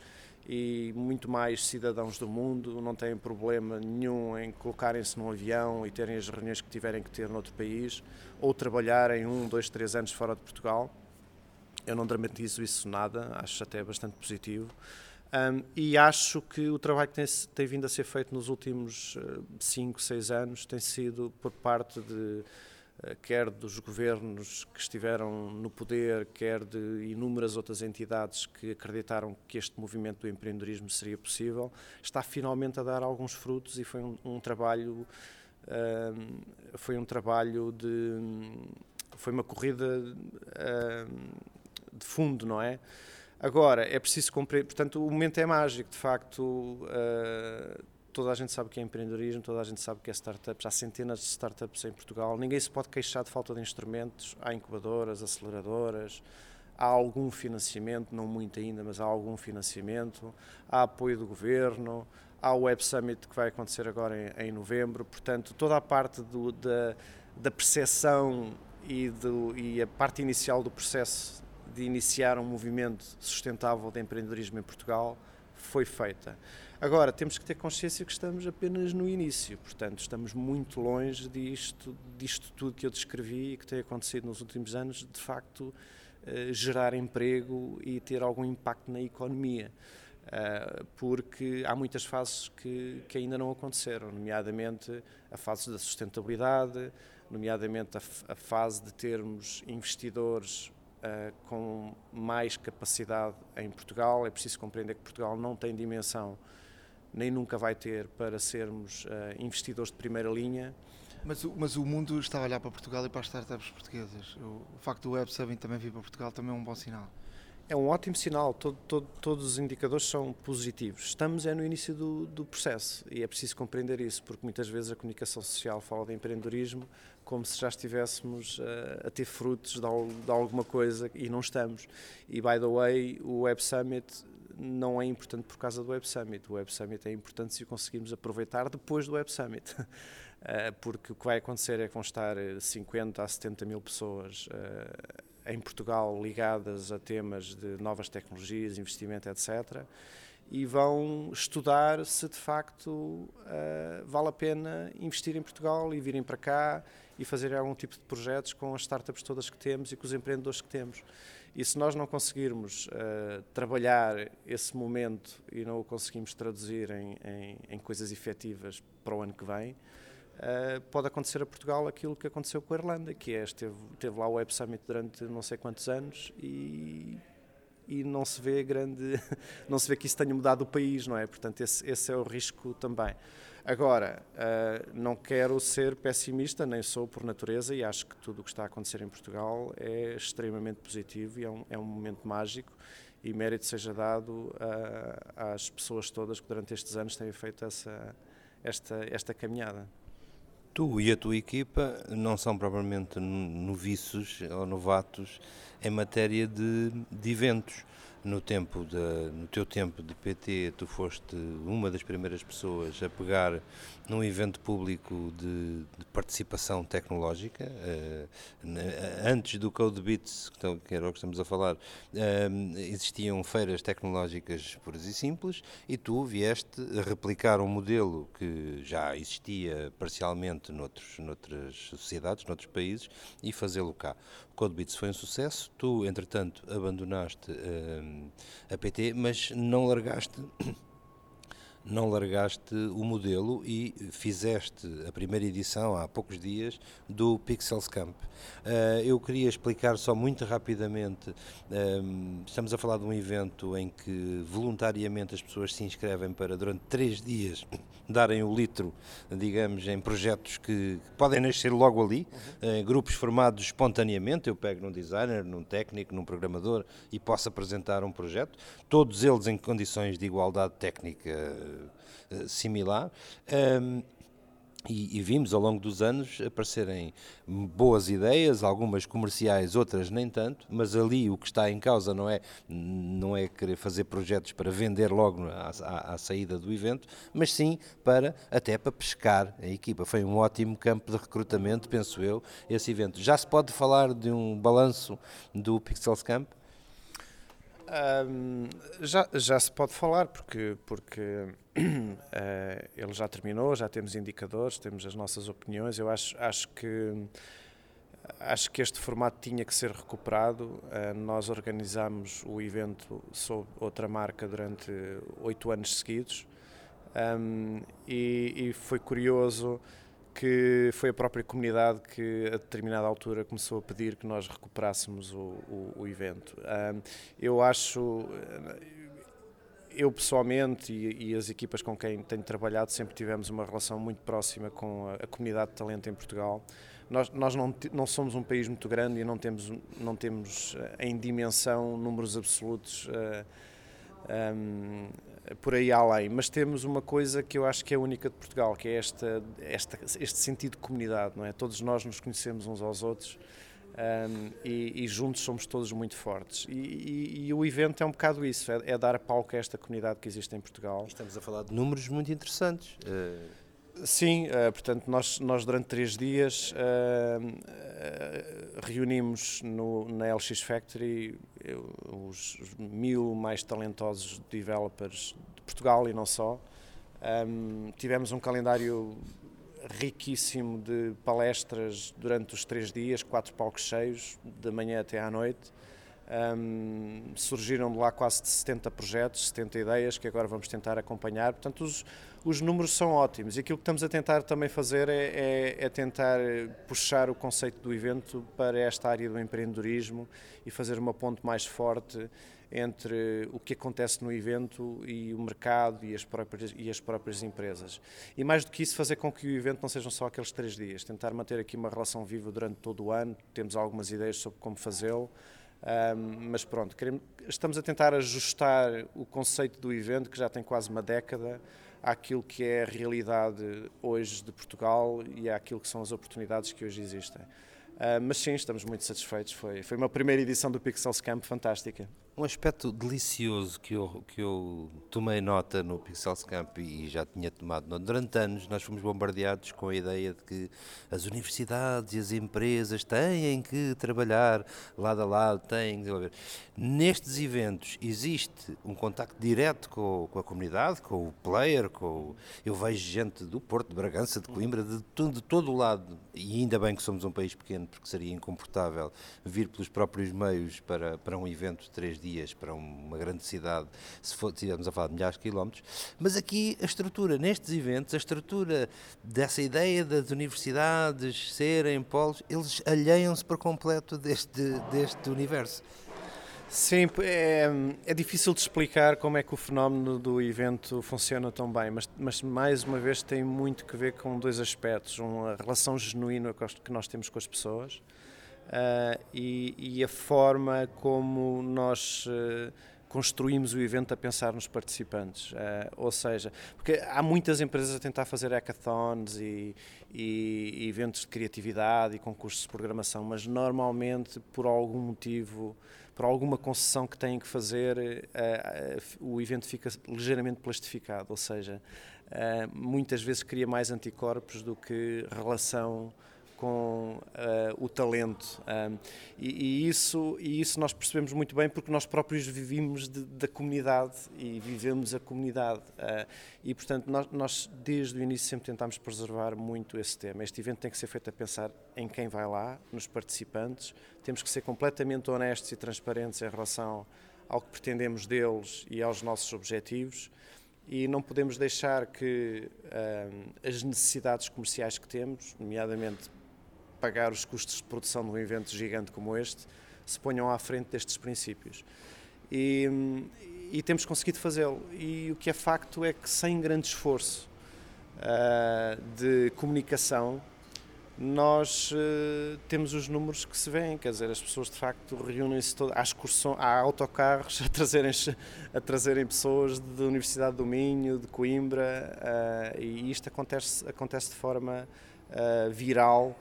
e muito mais cidadãos do mundo, não têm problema nenhum em colocarem-se num avião e terem as reuniões que tiverem que ter noutro país ou trabalharem um, dois, três anos fora de Portugal. Eu não dramatizo isso nada, acho até bastante positivo. Um, e acho que o trabalho que tem, tem, vindo a ser feito nos últimos 5, uh, 6 anos tem sido por parte de eh, quer dos governos que estiveram no poder, quer de inúmeras outras entidades que acreditaram que este movimento do empreendedorismo seria possível, está finalmente a dar alguns frutos e foi um, um trabalho foi um trabalho de foi uma corrida de fundo, não é? Agora, é preciso compreender, portanto, o momento é mágico, de facto, uh, toda a gente sabe o que é empreendedorismo, toda a gente sabe o que é startups, há centenas de startups em Portugal, ninguém se pode queixar de falta de instrumentos, há incubadoras, aceleradoras, há algum financiamento, não muito ainda, mas há algum financiamento, há apoio do governo, há o Web Summit que vai acontecer agora em, em novembro, portanto, toda a parte do, da, da percepção e, do, e a parte inicial do processo de iniciar um movimento sustentável de empreendedorismo em Portugal foi feita. Agora, temos que ter consciência que estamos apenas no início, portanto, estamos muito longe disto, disto tudo que eu descrevi e que tem acontecido nos últimos anos, de facto, uh, gerar emprego e ter algum impacto na economia. Uh, porque há muitas fases que, que, ainda não aconteceram, nomeadamente a fase da sustentabilidade, nomeadamente a, a fase de termos investidores uh, com mais capacidade em Portugal. É preciso compreender que Portugal não tem dimensão nem nunca vai ter para sermos uh, investidores de primeira linha. Mas, mas o mundo está a olhar para Portugal e para as startups portuguesas. O, o facto do Web Summit também vir para Portugal também é um bom sinal. É um ótimo sinal, todo, todo, todos os indicadores são positivos. Estamos é no início do, do, processo e é preciso compreender isso, porque muitas vezes a comunicação social fala de empreendedorismo como se já estivéssemos uh, a ter frutos de, de, alguma coisa e não estamos. E, by the way, o Web Summit não é importante por causa do Web Summit. O Web Summit é importante se o conseguirmos aproveitar depois do Web Summit. Eh, porque o que vai acontecer é que vão estar 50 a 70 mil pessoas eh, em Portugal ligadas a temas de novas tecnologias, investimento, etc. E vão estudar se de facto eh, vale a pena investir em Portugal e virem para cá e fazer algum tipo de projetos com as startups todas que temos e com os empreendedores que temos. E se nós não conseguirmos uh, trabalhar esse momento e não o conseguimos traduzir em, em, em coisas efetivas para o ano que vem, uh, pode acontecer a Portugal aquilo que aconteceu com a Irlanda, que é, esteve, teve lá o Web Summit durante não sei quantos anos e, e não se vê grande, não se vê que isso tenha mudado o país, não é? Portanto, esse, esse é o risco também. Agora, uh, não quero ser pessimista, nem sou por natureza, e acho que tudo o que está a acontecer em Portugal é extremamente positivo e é um, é um momento mágico. E mérito seja dado uh, às pessoas todas que durante estes anos têm feito essa, esta, esta caminhada. Tu e a tua equipa não são propriamente noviços ou novatos em matéria de, de eventos. No, tempo de, no teu tempo de PT, tu foste uma das primeiras pessoas a pegar num evento público de, de participação tecnológica. Uh, antes do CodeBits, que era o que estamos a falar, uh, existiam feiras tecnológicas puras e simples e tu vieste replicar um modelo que já existia parcialmente noutros, noutras sociedades, noutros países e fazê-lo cá. O CodeBits foi um sucesso, tu, entretanto, abandonaste uh, a PT, mas não largaste não largaste o modelo e fizeste a primeira edição há poucos dias do Pixels Camp. Uh, eu queria explicar só muito rapidamente. Um, estamos a falar de um evento em que voluntariamente as pessoas se inscrevem para durante três dias darem o litro, digamos, em projetos que, podem nascer logo ali, uhum. em grupos formados espontaneamente. Eu pego num designer, num técnico, num programador e posso apresentar um projeto, todos eles em condições de igualdade técnica uh, similar. Um, e, e, vimos ao longo dos anos aparecerem boas ideias, algumas comerciais, outras nem tanto, mas ali o que está em causa não é, não é querer fazer projetos para vender logo à, à, à saída do evento, mas sim para até para pescar a equipa. Foi um ótimo campo de recrutamento, penso eu, esse evento. Já se pode falar de um balanço do Pixels Camp? Já, já se pode falar, porque, porque ele já terminou, já temos indicadores, temos as nossas opiniões. Eu acho, acho que acho que este formato tinha que ser recuperado. Uh, nós organizámos o evento sob outra marca durante oito anos seguidos e, e foi curioso que foi a própria comunidade que a determinada altura começou a pedir que nós recuperássemos o, o, o evento. eu acho, eu pessoalmente e, e, as equipas com quem tenho trabalhado sempre tivemos uma relação muito próxima com a, a comunidade de talento em Portugal. Nós, nós não, não, somos um país muito grande e não temos, não temos eh, em dimensão números absolutos uh, um, por aí além. Mas temos uma coisa que eu acho que é única de Portugal, que é esta, esta, este sentido de comunidade, não é? Todos nós nos conhecemos uns aos outros um, e, e, juntos somos todos muito fortes. E, e, e, o evento é um bocado isso, é, é, dar palco a esta comunidade que existe em Portugal. Estamos a falar de números muito interessantes. Uh... Sim, uh, portanto, nós, nós durante três dias uh, reunimos no, na LX Factory os, mil mais talentosos developers de Portugal e não só. Um, tivemos um calendário riquíssimo de palestras durante os três dias, quatro palcos cheios, da manhã até à noite. Um, surgiram de lá quase de 70 projetos, 70 ideias que agora vamos tentar acompanhar. Portanto, os, os números são ótimos e aquilo que estamos a tentar também fazer é, é, é, tentar puxar o conceito do evento para esta área do empreendedorismo e fazer uma ponte mais forte entre o que acontece no evento e o mercado e as próprias, e as próprias empresas. E mais do que isso, fazer com que o evento não sejam só aqueles três dias, tentar manter aqui uma relação viva durante todo o ano, temos algumas ideias sobre como fazê-lo, um, mas pronto, queremos, estamos a tentar ajustar o conceito do evento, que já tem quase uma década, àquilo que é a realidade hoje de Portugal e àquilo que são as oportunidades que hoje existem. Uh, mas sim, estamos muito satisfeitos. Foi, foi uma primeira edição do Pixels Camp fantástica. Um aspecto delicioso que eu, que eu tomei nota no Pixels Camp e já tinha tomado. Durante anos nós fomos bombardeados com a ideia de que as universidades e as empresas têm que trabalhar lado a lado, têm que desenvolver. Nestes eventos existe um contacto direto com, com a comunidade, com o player, com o, eu vejo gente do Porto, de Bragança, de Coimbra, de, de todo o lado, e ainda bem que somos um país pequeno, porque seria incomportável vir pelos próprios meios para, para um evento de três dias para uma grande cidade, se estivermos a falar de milhares de quilómetros, mas aqui a estrutura, nestes eventos, a estrutura dessa ideia das universidades serem polos, eles alheiam-se por completo deste, deste universo. Sim, é, é, difícil de explicar como é que o fenómeno do evento funciona tão bem, mas, mas mais uma vez tem muito que ver com dois aspectos: uma relação genuína que nós temos com as pessoas uh, e, e, a forma como nós uh, construímos o evento a pensar nos participantes. Uh, ou seja, porque há muitas empresas a tentar fazer hackathons e, e, e, eventos de criatividade e concursos de programação, mas normalmente por algum motivo, por alguma concessão que têm que fazer, o evento fica ligeiramente plastificado, ou seja, muitas vezes cria mais anticorpos do que relação com uh, o talento. Um, e, e, isso, e isso nós percebemos muito bem porque nós próprios vivimos de, da comunidade e vivemos a comunidade. Uh, e, portanto, nós, nós, desde o início sempre tentámos preservar muito esse tema. Este evento tem que ser feito a pensar em quem vai lá, nos participantes. Temos que ser completamente honestos e transparentes em relação ao que pretendemos deles e aos nossos objetivos e não podemos deixar que as necessidades comerciais que temos, nomeadamente pagar os custos de produção de um evento gigante como este, se ponham à frente destes princípios. E, e temos conseguido fazê-lo. E o que é facto é que, sem grande esforço uh, de comunicação, nós uh, temos os números que se vêem, quer dizer, as pessoas de facto reúnem-se todas, há há autocarros a trazerem, a trazerem pessoas da Universidade do Minho, de Coimbra, uh, e isto acontece, acontece de forma uh, viral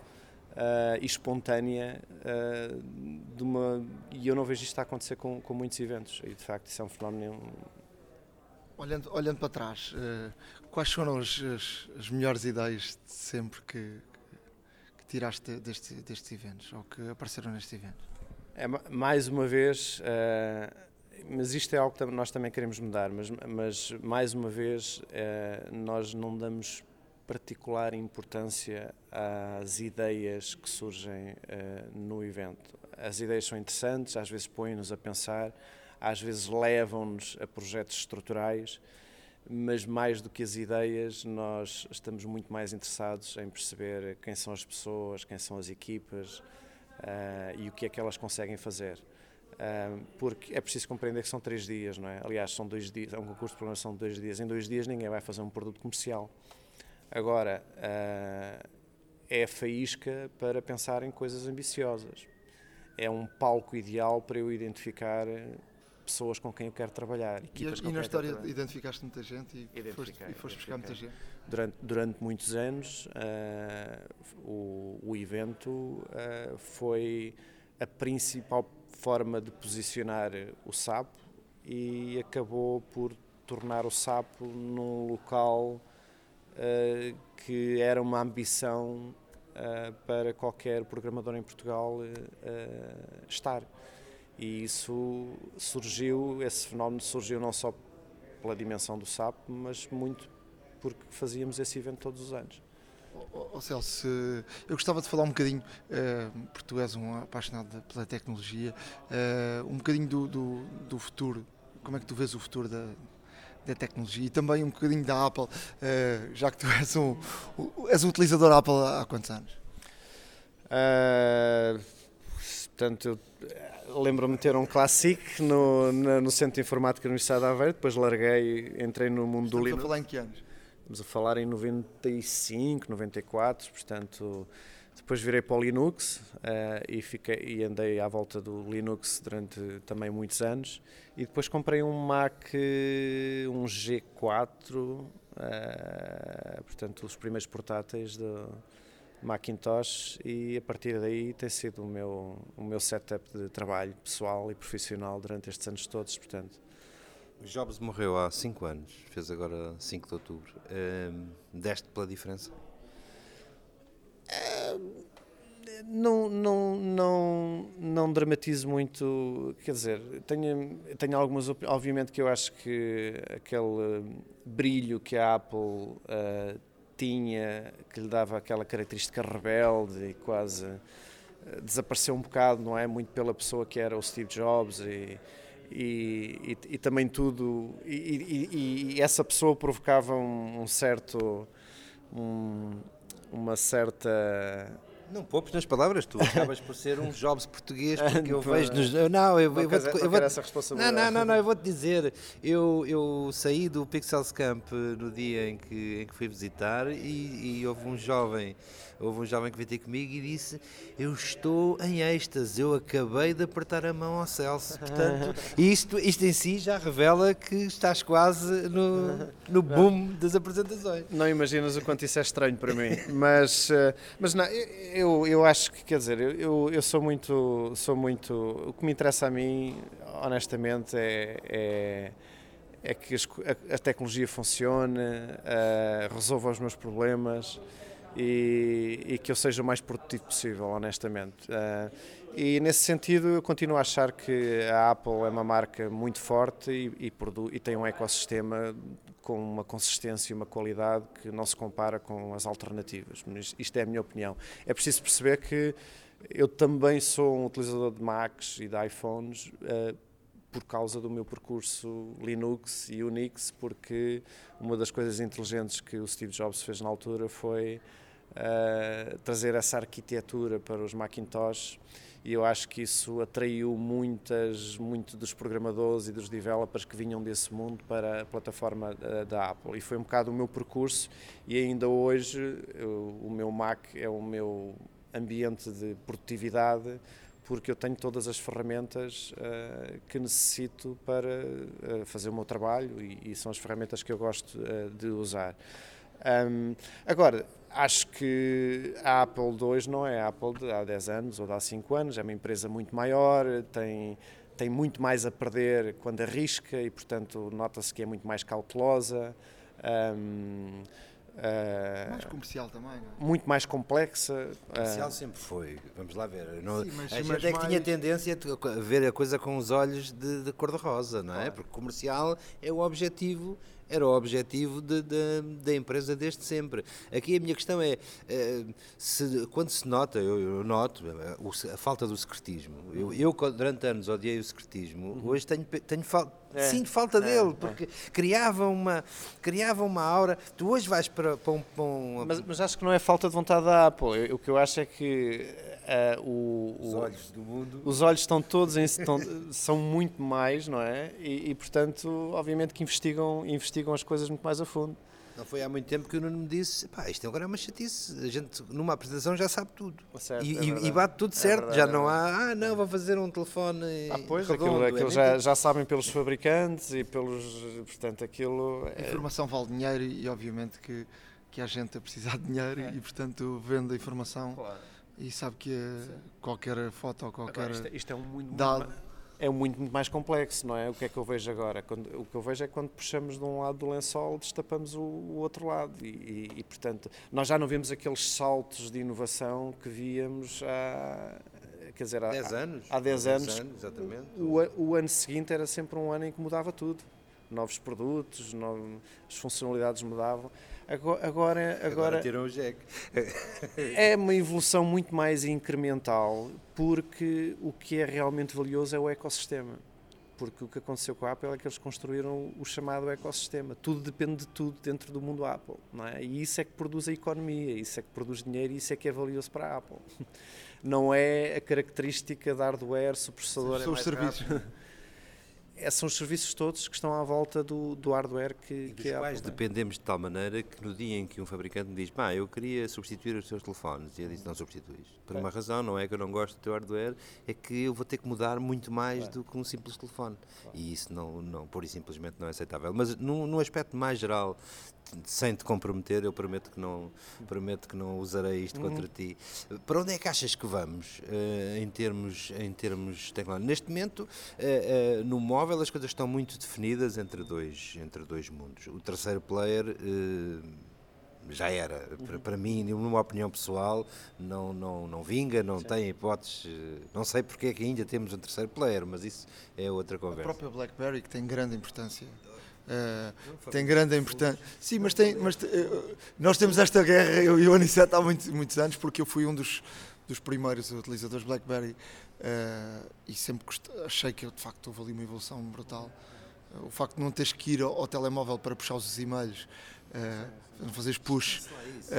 uh, e espontânea uh, de uma e eu não vejo isto a acontecer com, com muitos eventos. E de facto isso é um fenómeno olhando olhando para trás uh, quais foram as, as, as, melhores ideias de sempre que, que tiraste deste, destes eventos ou que apareceram nestes eventos é mais uma vez mas isto é algo que nós também queremos mudar mas, mas mais uma vez nós não damos particular importância às ideias que surgem uh, no evento. As ideias são interessantes, às vezes põem-nos a pensar, às vezes levam-nos a projetos estruturais, mas mais do que as ideias, nós estamos muito mais interessados em perceber quem são as pessoas, quem são as equipas uh, e o que é que elas conseguem fazer. Uh, porque é preciso compreender que são três dias, não é? Aliás, são dois dias, é um concurso de programação de dois dias. Em dois dias ninguém vai fazer um produto comercial. Agora, uh, é a faísca para pensar em coisas ambiciosas. É um palco ideal para eu identificar pessoas com quem eu quero trabalhar. E, e na história identificaste muita gente e foste, e foste buscar muita gente? Durante, durante muitos anos, uh, o, o, evento uh, foi a principal forma de posicionar o sapo e acabou por tornar o sapo num local uh, que era uma ambição uh, para qualquer programador em Portugal uh, estar. E isso surgiu, esse fenómeno surgiu não só pela dimensão do SAP, mas muito porque fazíamos esse evento todos os anos. Oh, oh Celso, eu gostava de falar um bocadinho, uh, porque tu és um apaixonado pela tecnologia, uh, um bocadinho do, do, do, futuro. Como é que tu vês o futuro da, da tecnologia e também um bocadinho da Apple, uh, já que tu és um, és um utilizador Apple há quantos anos? Uh, portanto, lembro-me de ter um Classic no, no, Centro de Informática da Universidade de Aveiro, depois larguei, entrei no mundo Estamos do Linux. a falar em que anos? Estamos a falar em 95, 94, portanto depois virei para o Linux uh, e, fiquei, e andei à volta do Linux durante também muitos anos. E depois comprei um Mac, um G4, uh, eh, portanto, os primeiros portáteis do Macintosh. E a partir daí tem sido o meu, o meu setup de trabalho pessoal e profissional durante estes anos todos. Portanto. Jobs morreu há 5 anos, fez agora 5 de outubro. Uh, deste pela diferença? Não, não, não, não dramatizo muito, quer dizer, tenho, tenho algumas, obviamente que eu acho que aquele brilho que a Apple uh, tinha, que lhe dava aquela característica rebelde e quase uh, desapareceu um bocado, não é? Muito pela pessoa que era o Steve Jobs e, e, e, e também tudo, e, e, essa pessoa provocava um, um certo... Um, uma certa não poupes nas palavras, tu acabas por ser um Jobs português, porque eu vejo nos. Não, eu, não eu vou, te, eu vou essa responsabilidade. Não, não, não, não, eu vou-te dizer, eu, eu saí do Pixels Camp no dia em que, em que fui visitar e, e houve um jovem houve um jovem que veio ter comigo e disse: Eu estou em êxtase, eu acabei de apertar a mão ao Celso. Portanto, isto, isto em si já revela que estás quase no, no boom das apresentações. Não imaginas o quanto isso é estranho para mim, mas, eh, mas não, eu, eu acho que, quer dizer, eu- eu, sou muito, sou muito. O que me interessa a mim, honestamente, é, é, é que a, tecnologia funcione, eh, resolva os meus problemas e, e que eu seja o mais produtivo possível, honestamente. Eh, e nesse sentido, eu continuo a achar que a Apple é uma marca muito forte e, e, produ- e tem um ecossistema com uma consistência e uma qualidade que não se compara com as alternativas. Mas Isto é a minha opinião. É preciso perceber que eu também sou um utilizador de Macs e de iPhones eh, por causa do meu percurso Linux e Unix, porque uma das coisas inteligentes que o Steve Jobs fez na altura foi eh, trazer essa arquitetura para os Macintosh e eu acho que isso atraiu muitas, muito dos programadores e dos developers que vinham desse mundo para a plataforma eh, da Apple e foi um bocado o meu percurso e ainda hoje eu- o meu Mac é o meu ambiente de produtividade porque eu tenho todas as ferramentas eh, que necessito para eh, fazer o meu trabalho e, e são as ferramentas que eu gosto eh, de usar. Ahm, agora, acho que a Apple II não é a Apple de há 10 anos ou de há 5 anos, é uma empresa muito maior, tem, tem muito mais a perder quando arrisca e, portanto, nota-se que é muito mais cautelosa. ahm, ah, Mais comercial também, não é? muito mais complexa. ah, Comercial sempre foi, vamos lá ver. Não- Sim, mas- a gente mas é que tinha mais- tendência a ver a coisa com os olhos de, de cor-de-rosa, não é? Claro. Porque comercial é o objetivo, era o objetivo de- de- da empresa desde sempre. Aqui a minha questão é, eh, se- quando se nota, eu, eu noto, eh, o se- a falta do secretismo. Eu, eu, durante anos odiei o secretismo, hoje tenho, tenho fal- É, sinto falta é, dele, é. porque criava, uma, criava uma aura. Tu hoje vais para, para um... para um- Mas, mas acho que não é falta de vontade da Apple. Eu- o que eu acho é que ah, o, os o- olhos do mundo... os olhos estão todos em, estão- são muito mais, não é? E, e, portanto, obviamente que investigam, investigam as coisas muito mais a fundo. Não foi há muito tempo que o Nuno me disse: pá, isto agora é uma chatice. A gente, numa apresentação, já sabe tudo. Certo, e, é e- e bate tudo É certo. verdade, já é não verdade. há, ah, não, vou fazer um telefone. Ah, pois, redondo. aquilo, É aquilo já, já sabem pelos fabricantes e pelos. Portanto, aquilo. A é- informação vale dinheiro e obviamente que, que há gente a precisar de dinheiro É. e portanto vende a informação e sabe que eh, qualquer foto ou qualquer Agora, isto, é- isto é um muito, dado muito é um muito, muito mais complexo, não é? O que é que eu vejo agora? Quando- o que eu vejo é que quando puxamos de um lado do lençol, destapamos o, o outro lado. E, e- e, portanto, nós já não vemos aqueles saltos de inovação que víamos há. Quer dizer, há, 10 anos. há 10 anos. exatamente. O, o ano seguinte era sempre um ano em que mudava tudo. Novos produtos, no- as funcionalidades mudavam. Agora, agora, Agora, tiram o jack. é uma evolução muito mais incremental, porque o que é realmente valioso é o ecossistema. Porque o que aconteceu com a Apple é que eles construíram o chamado ecossistema. Tudo depende de tudo dentro do mundo Apple. Não é? E isso é que produz a economia, isso é que produz dinheiro e isso é que é valioso para a Apple. Não é a característica de hardware, se o processador é são os mais serviços. rápido. É, são os serviços todos que estão à volta do, do hardware que, E dos que é quais tem. dependemos de tal maneira que no dia em que um fabricante me diz, pá, eu queria substituir os teus telefones, e eu disse, não substituís. Por uma razão, não é que eu não gosto do teu hardware, é que eu vou ter que mudar muito mais do que um simples telefone. E isso não, não, pura e simplesmente não é aceitável. Mas num, num aspecto mais geral, sem te comprometer, eu prometo que não, prometo que não usarei isto contra ti. Para onde é que achas que vamos eh, em termos em termos tecnológicos? Neste momento, eh, eh, no móvel as coisas estão muito definidas entre dois entre dois mundos. O terceiro player eh, já era, para, para mim, numa opinião pessoal, não, não, não vinga, não tem hipóteses. eh, Não sei porque é que ainda temos um terceiro player, mas isso é outra A conversa. própria BlackBerry que tem grande importância. eh, tem grande importância. Sim, mas tem, mas eh, nós temos esta guerra, eu e o Aniceto há muitos, muitos anos, porque eu fui um dos, dos primeiros utilizadores BlackBerry eh, e sempre achei que de facto houve ali uma evolução brutal. Eh, o facto de não teres que ir ao, ao telemóvel para puxar os e-mails, eh, não fazeres push.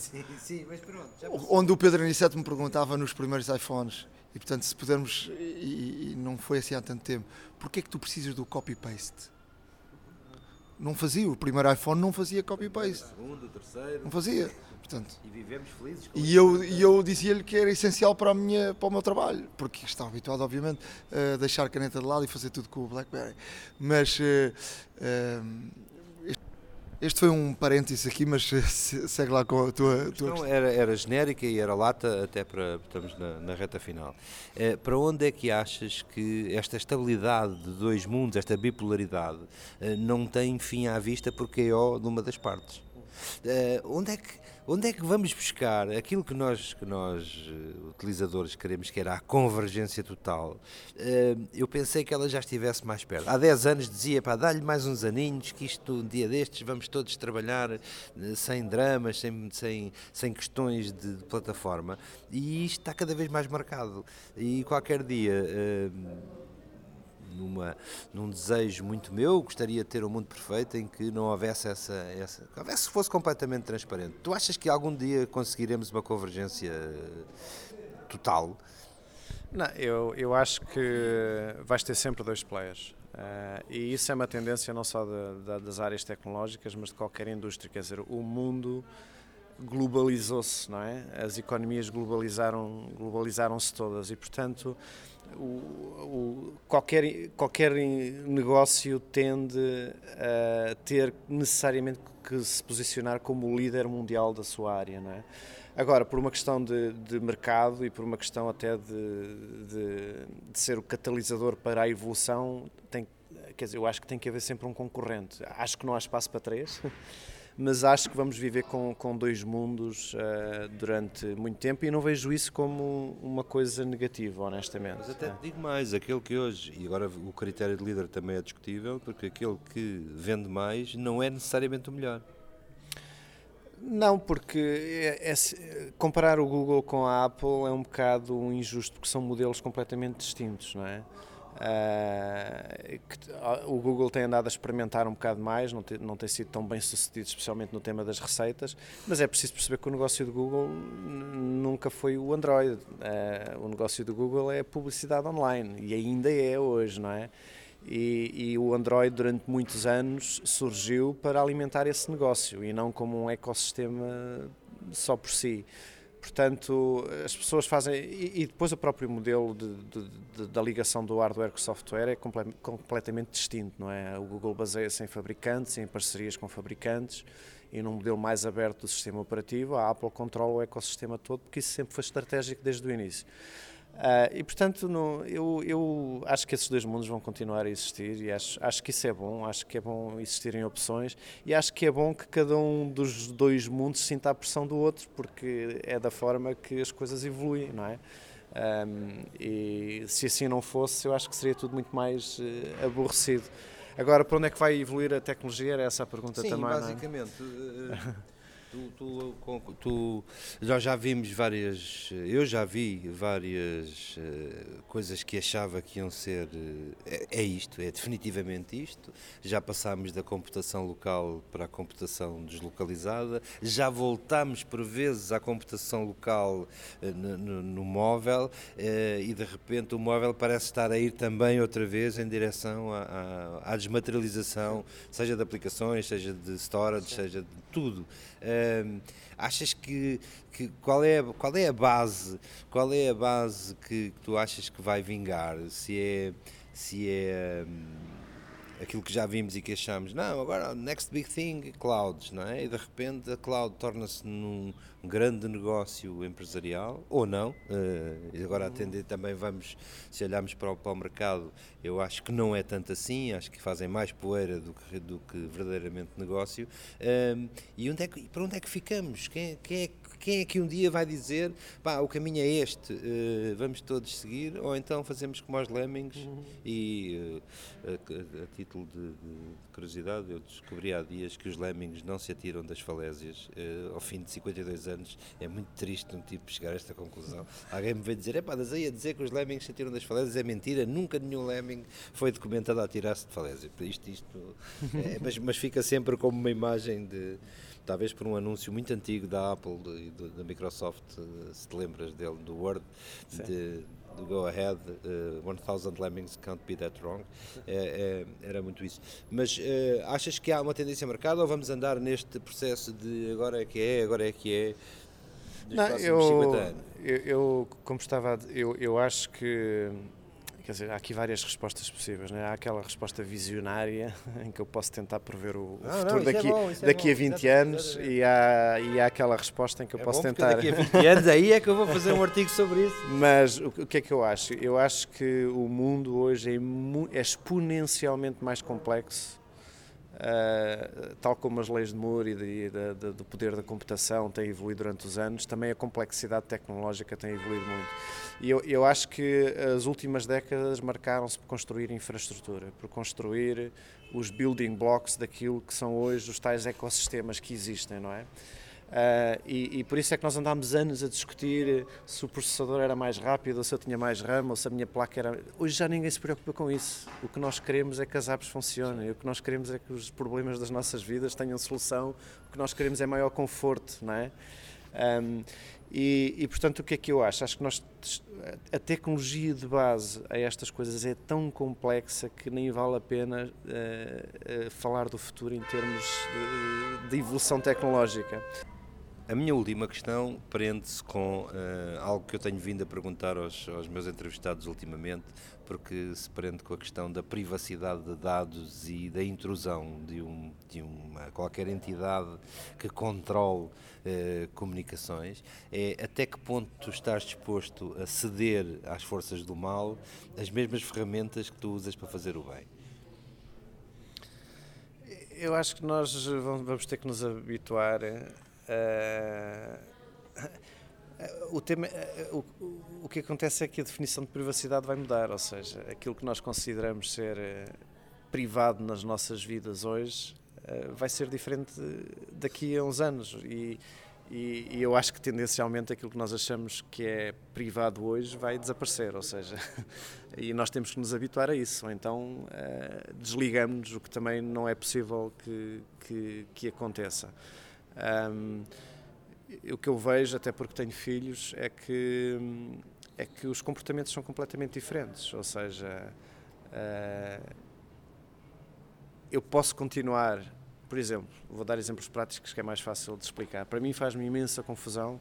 Sim, sim, mas pronto. já onde o Pedro Aniceto me perguntava nos primeiros iPhones, e portanto, se pudermos, e, e não foi assim há tanto tempo, porquê é que tu precisas do copy-paste? Não fazia, o primeiro iPhone não fazia copy-paste, segundo, terceiro, não fazia. Portanto, e vivemos felizes com e eu, e eu dizia-lhe que era essencial para, a minha, para o meu trabalho, porque estava habituado, obviamente, a deixar a caneta de lado e fazer tudo com o BlackBerry. Mas eh, eh, Este foi um parênteses aqui, mas segue lá com a tua. tua Não, era, era genérica e era lata, até para. Estamos na, na reta final. Eh, para onde é que achas que esta estabilidade de dois mundos, esta bipolaridade, eh, não tem fim à vista porque é ó numa das partes? Eh, onde é que onde é que vamos buscar aquilo que nós, que nós uh, utilizadores queremos, que era a convergência total? Uh, eu pensei que ela já estivesse mais perto. Há 10 anos dizia, pá, dá-lhe mais uns aninhos, que isto um dia destes vamos todos trabalhar uh, sem dramas, sem, sem, sem questões de, de, plataforma, e isto está cada vez mais marcado. E qualquer dia numa, num desejo muito meu, gostaria de ter um mundo perfeito em que não houvesse essa, essa houvesse fosse completamente transparente. Tu achas que algum dia conseguiremos uma convergência total? Não, eu, eu acho que vais ter sempre dois players. Uh, e isso é uma tendência não só de, de, das áreas tecnológicas, mas de qualquer indústria. Quer dizer, o mundo globalizou-se, não é? As economias globalizaram, globalizaram-se todas e, portanto, o, o, qualquer, qualquer negócio tende a ter necessariamente que se posicionar como o líder mundial da sua área, não é? Agora, por uma questão de, de mercado e por uma questão até de, de, de, ser o catalisador para a evolução, tem, quer dizer, eu acho que tem que haver sempre um concorrente. Acho que não há espaço para três. Mas acho que vamos viver com, com dois mundos uh, durante muito tempo e não vejo isso como uma coisa negativa, honestamente. Mas até te digo mais, aquele que hoje, e agora o critério de líder também é discutível, porque aquele que vende mais não é necessariamente o melhor. Não, porque é, é, comparar o Google com a Apple é um bocado injusto, porque são modelos completamente distintos, não é? Uh, que, uh, o Google tem andado a experimentar um bocado mais, não tem, não tem sido tão bem sucedido, especialmente no tema das receitas, mas é preciso perceber que o negócio do Google nunca foi o Android. Uh, o negócio do Google é a publicidade online e ainda é hoje, não é? E, e, o Android durante muitos anos surgiu para alimentar esse negócio e não como um ecossistema só por si. Portanto, as pessoas fazem. E, e depois o próprio modelo de, de, de, da ligação do hardware com o software é comple, completamente distinto, não é? O Google baseia-se em fabricantes, em parcerias com fabricantes e num modelo mais aberto do sistema operativo. A Apple controla o ecossistema todo porque isso sempre foi estratégico desde o início. Uh, e portanto, no, eu, eu, acho que esses dois mundos vão continuar a existir e acho, acho que isso é bom. Acho que é bom existirem opções e acho que é bom que cada um dos dois mundos sinta a pressão do outro, porque é da forma que as coisas evoluem, não é? Um, e se assim não fosse, eu acho que seria tudo muito mais uh, aborrecido. Agora, para onde é que vai evoluir a tecnologia? Era essa a pergunta Sim, também. Sim, basicamente. Tu, tu, tu, nós já vimos várias, eu já vi várias uh, coisas que achava que iam ser, uh, é, é, isto, é definitivamente isto. Já passámos da computação local para a computação deslocalizada, já voltámos por vezes à computação local uh, no, no, no, móvel e de repente o móvel parece estar a ir também outra vez em direção à, à, à desmaterialização, seja de aplicações, seja de storage, seja de tudo. Uh, achas que, que, qual, é, qual é a base? Qual é a base que, que tu achas que vai vingar? Se é, se é um, aquilo que já vimos e que achamos, não, agora next big thing, clouds, não é? E de repente a cloud torna-se num grande negócio empresarial, ou não, uh, e agora atender também vamos, se olharmos para o, para o mercado, eu acho que não é tanto assim, acho que fazem mais poeira do que, do que verdadeiramente negócio, uh, e onde é que, para onde é que ficamos? Quem, quem é que quem é que um dia vai dizer pá, o caminho é este, uh, vamos todos seguir, ou então fazemos como aos Lemmings uhum. e uh, a, a, título de, de, curiosidade, eu descobri há dias que os Lemmings não se atiram das falésias uh, ao fim de 52 anos. É muito triste um tipo chegar a esta conclusão. Alguém me veio dizer, é pá, aí a dizer que os Lemmings se atiram das falésias é mentira, nunca nenhum Lemming foi documentado a atirar-se de falésia. Isto, isto, é, mas, mas fica sempre como uma imagem de talvez por um anúncio muito antigo da Apple e da Microsoft, eh, se te lembras dele, do Word, de, do Go Ahead, uh, eh, 1000 Lemmings Can't Be That Wrong, é, é, era muito isso. Mas uh, achas que há uma tendência marcada ou vamos andar neste processo de agora é que é, agora é que é? Não, eu, eu, eu, como estava, eu, eu acho que quer dizer, há aqui várias respostas possíveis. Né? Há aquela resposta visionária em que eu posso tentar prever o, futuro não, é daqui, bom, isso é daqui a bom, 20 exatamente, anos e há, e há aquela resposta em que eu É posso tentar. Daqui a 20 anos aí é que eu vou fazer um artigo sobre isso. Mas o, o que é que eu acho? Eu acho que o mundo hoje é, é exponencialmente mais complexo, ah, tal como as leis de Moore e, de- e da- do poder da computação têm evoluído durante os anos, também a complexidade tecnológica tem evoluído muito. E eu, eu acho que as últimas décadas marcaram-se por construir infraestrutura, por construir os building blocks daquilo que são hoje os tais ecossistemas que existem, não é? Ah, e, e por isso é que nós andámos anos a discutir se o processador era mais rápido, ou se eu tinha mais RAM, ou se a minha placa era. Hoje já ninguém se preocupa com isso. O que nós queremos é que as apps funcionem, o que nós queremos é que os problemas das nossas vidas tenham solução, o que nós queremos é maior conforto, não é? Ahm, e, e, portanto, o que é que eu acho? Acho que nós, a tecnologia de base a estas coisas é tão complexa que nem vale a pena eh, eh, falar do futuro em termos de, de evolução tecnológica. A minha última questão prende-se com eh, algo que eu tenho vindo a perguntar aos, aos meus entrevistados ultimamente, porque se prende com a questão da privacidade de dados e da intrusão de, um, de uma, qualquer entidade que controle eh, comunicações. É até que ponto tu estás disposto a ceder às forças do mal as mesmas ferramentas que tu usas para fazer o bem? Eu acho que nós vamos ter que nos habituar a. O, tema, o, o que acontece é que a definição de privacidade vai mudar, ou seja, aquilo que nós consideramos ser eh, privado nas nossas vidas hoje eh, vai ser diferente daqui a uns anos. E, e, e eu acho que tendencialmente aquilo que nós achamos que é privado hoje vai desaparecer, ou seja, e nós temos que nos habituar a isso, ou então eh, desligamos, o que também não é possível que, que, que aconteça. Ahm, o que eu vejo, até porque tenho filhos, é que, é que os comportamentos são completamente diferentes. Ou seja, eh, eu posso continuar, por exemplo, vou dar exemplos práticos que é mais fácil de explicar. Para mim faz-me imensa confusão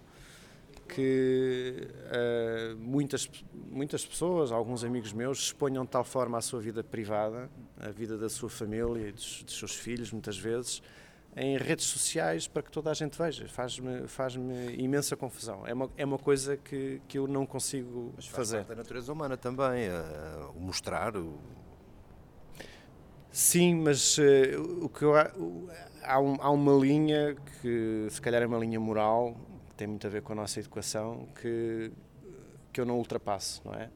que eh, muitas, muitas pessoas, alguns amigos meus, exponham de tal forma a sua vida privada, a vida da sua família e dos, dos seus filhos, muitas vezes, em redes sociais para que toda a gente veja. Faz-me faz imensa confusão. É uma, é uma coisa que, que eu não consigo Mas faz fazer. parte da natureza humana também, eh, o mostrar, o, Sim, mas eh, o que eu, o- há, um- há uma linha que se calhar é uma linha moral, que tem muito a ver com a nossa educação, que, que eu não ultrapasso, não é?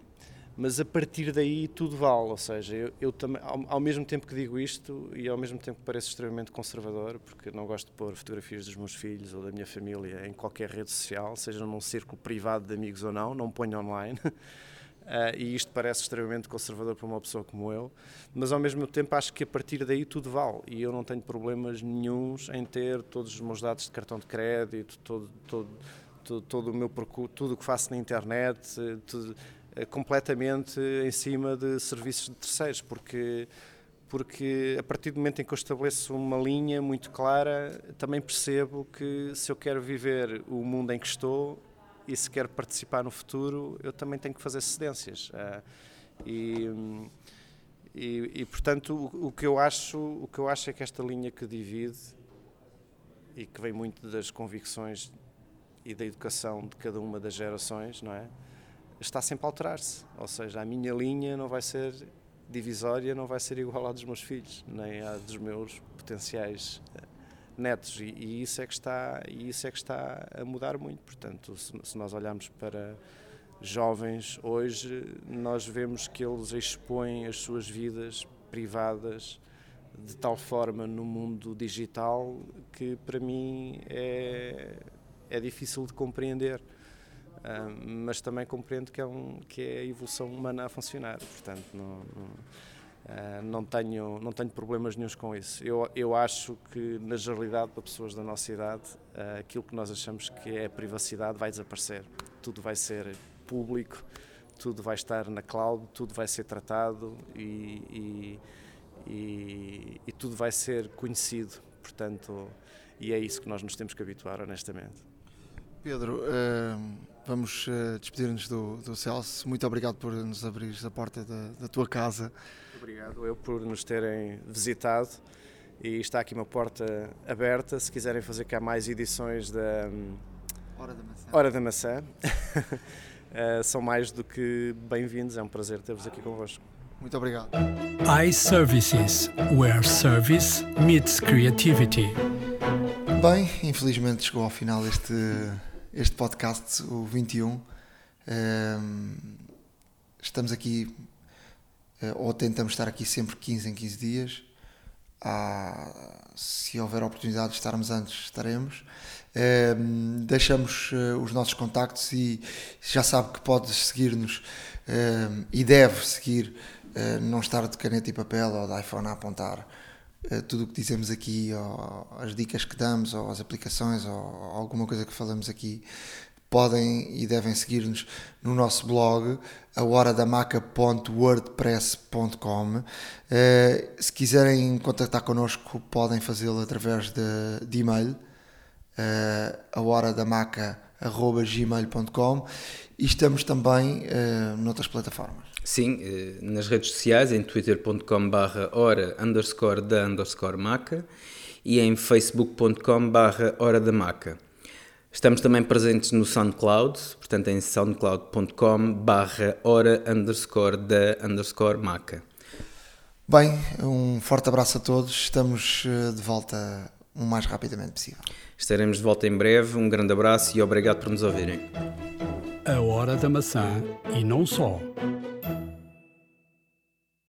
Mas a partir daí tudo vale, ou seja, eu, eu também, ao, ao mesmo tempo que digo isto e ao mesmo tempo que pareço extremamente conservador, porque não gosto de pôr fotografias dos meus filhos ou da minha família em qualquer rede social, seja num círculo privado de amigos ou não, não ponho online. Ah, e isto parece extremamente conservador para uma pessoa como eu, mas ao mesmo tempo acho que a partir daí tudo vale e eu não tenho problemas nenhuns em ter todos os meus dados de cartão de crédito, todo, todo, todo, todo o meu percurso, tudo o que faço na internet, eh, tudo, completamente em cima de serviços de terceiros, porque porque a partir do momento em que eu estabeleço uma linha muito clara, também percebo que se eu quero viver o mundo em que estou e se quero participar no futuro, eu também tenho que fazer cedências. Ah, e, e, e, portanto, o, o que eu acho, o que eu acho é que esta linha que divide e que vem muito das convicções e da educação de cada uma das gerações, não é? Está sempre a alterar-se. Ou seja, a minha linha não vai ser divisória, não vai ser igual à dos meus filhos, nem à dos meus potenciais eh, netos. E, e isso é que está, isso é que está a mudar muito. Portanto, se, se nós olharmos para jovens hoje, nós vemos que eles expõem as suas vidas privadas de tal forma no mundo digital que para mim é, é difícil de compreender. Ah, mas também compreendo que é, um, que é a evolução humana a funcionar, portanto não, não, ah, não tenho, não tenho problemas nenhums com isso. Eu, eu acho que na generalidade para pessoas da nossa idade ah, aquilo que nós achamos que é privacidade vai desaparecer, tudo vai ser público, tudo vai estar na cloud, tudo vai ser tratado e, e, e, e tudo vai ser conhecido, portanto, e é isso que nós nos temos que habituar honestamente. Pedro, vamos uh, despedir-nos do, do Celso. Muito obrigado por nos abrir a porta da, da tua casa. Obrigado eu por nos terem visitado e está aqui uma porta aberta. Se quiserem fazer cá mais edições da um, Hora da Maçã, Hora da Maçã uh, são mais do que bem-vindos. É um prazer ter-vos aqui convosco. Muito obrigado. iServices, where service meets creativity. Bem, infelizmente chegou ao final este, este podcast, o 21. Um, estamos aqui, eh, ou tentamos estar aqui sempre 15 em 15 dias. Se houver oportunidade de estarmos antes, estaremos. Um, deixamos uh, os nossos contactos e já sabe que pode seguir-nos um, e deve seguir, uh, não estar de caneta e papel ou de iPhone a apontar tudo o que dizemos aqui, ou as dicas que damos, ou as aplicações, ou alguma coisa que falamos aqui. Podem e devem seguir-nos no nosso blog, ahoradamaca.wordpress.com. se quiserem contactar connosco, podem fazê-lo através de, de e-mail uh, a hora da maca gmail.com e estamos também noutras plataformas. Sim, uh, nas redes sociais, em twitter.com barra hora underscore da underscore maca e em facebook.com barra hora da maca. Estamos também presentes no SoundCloud, portanto em soundcloud.com barra hora underscore da underscore maca. Bem, um forte abraço a todos, estamos de volta o mais rapidamente possível. Estaremos de volta em breve. Um grande abraço e obrigado por nos ouvirem. A Hora da Maçã e não só.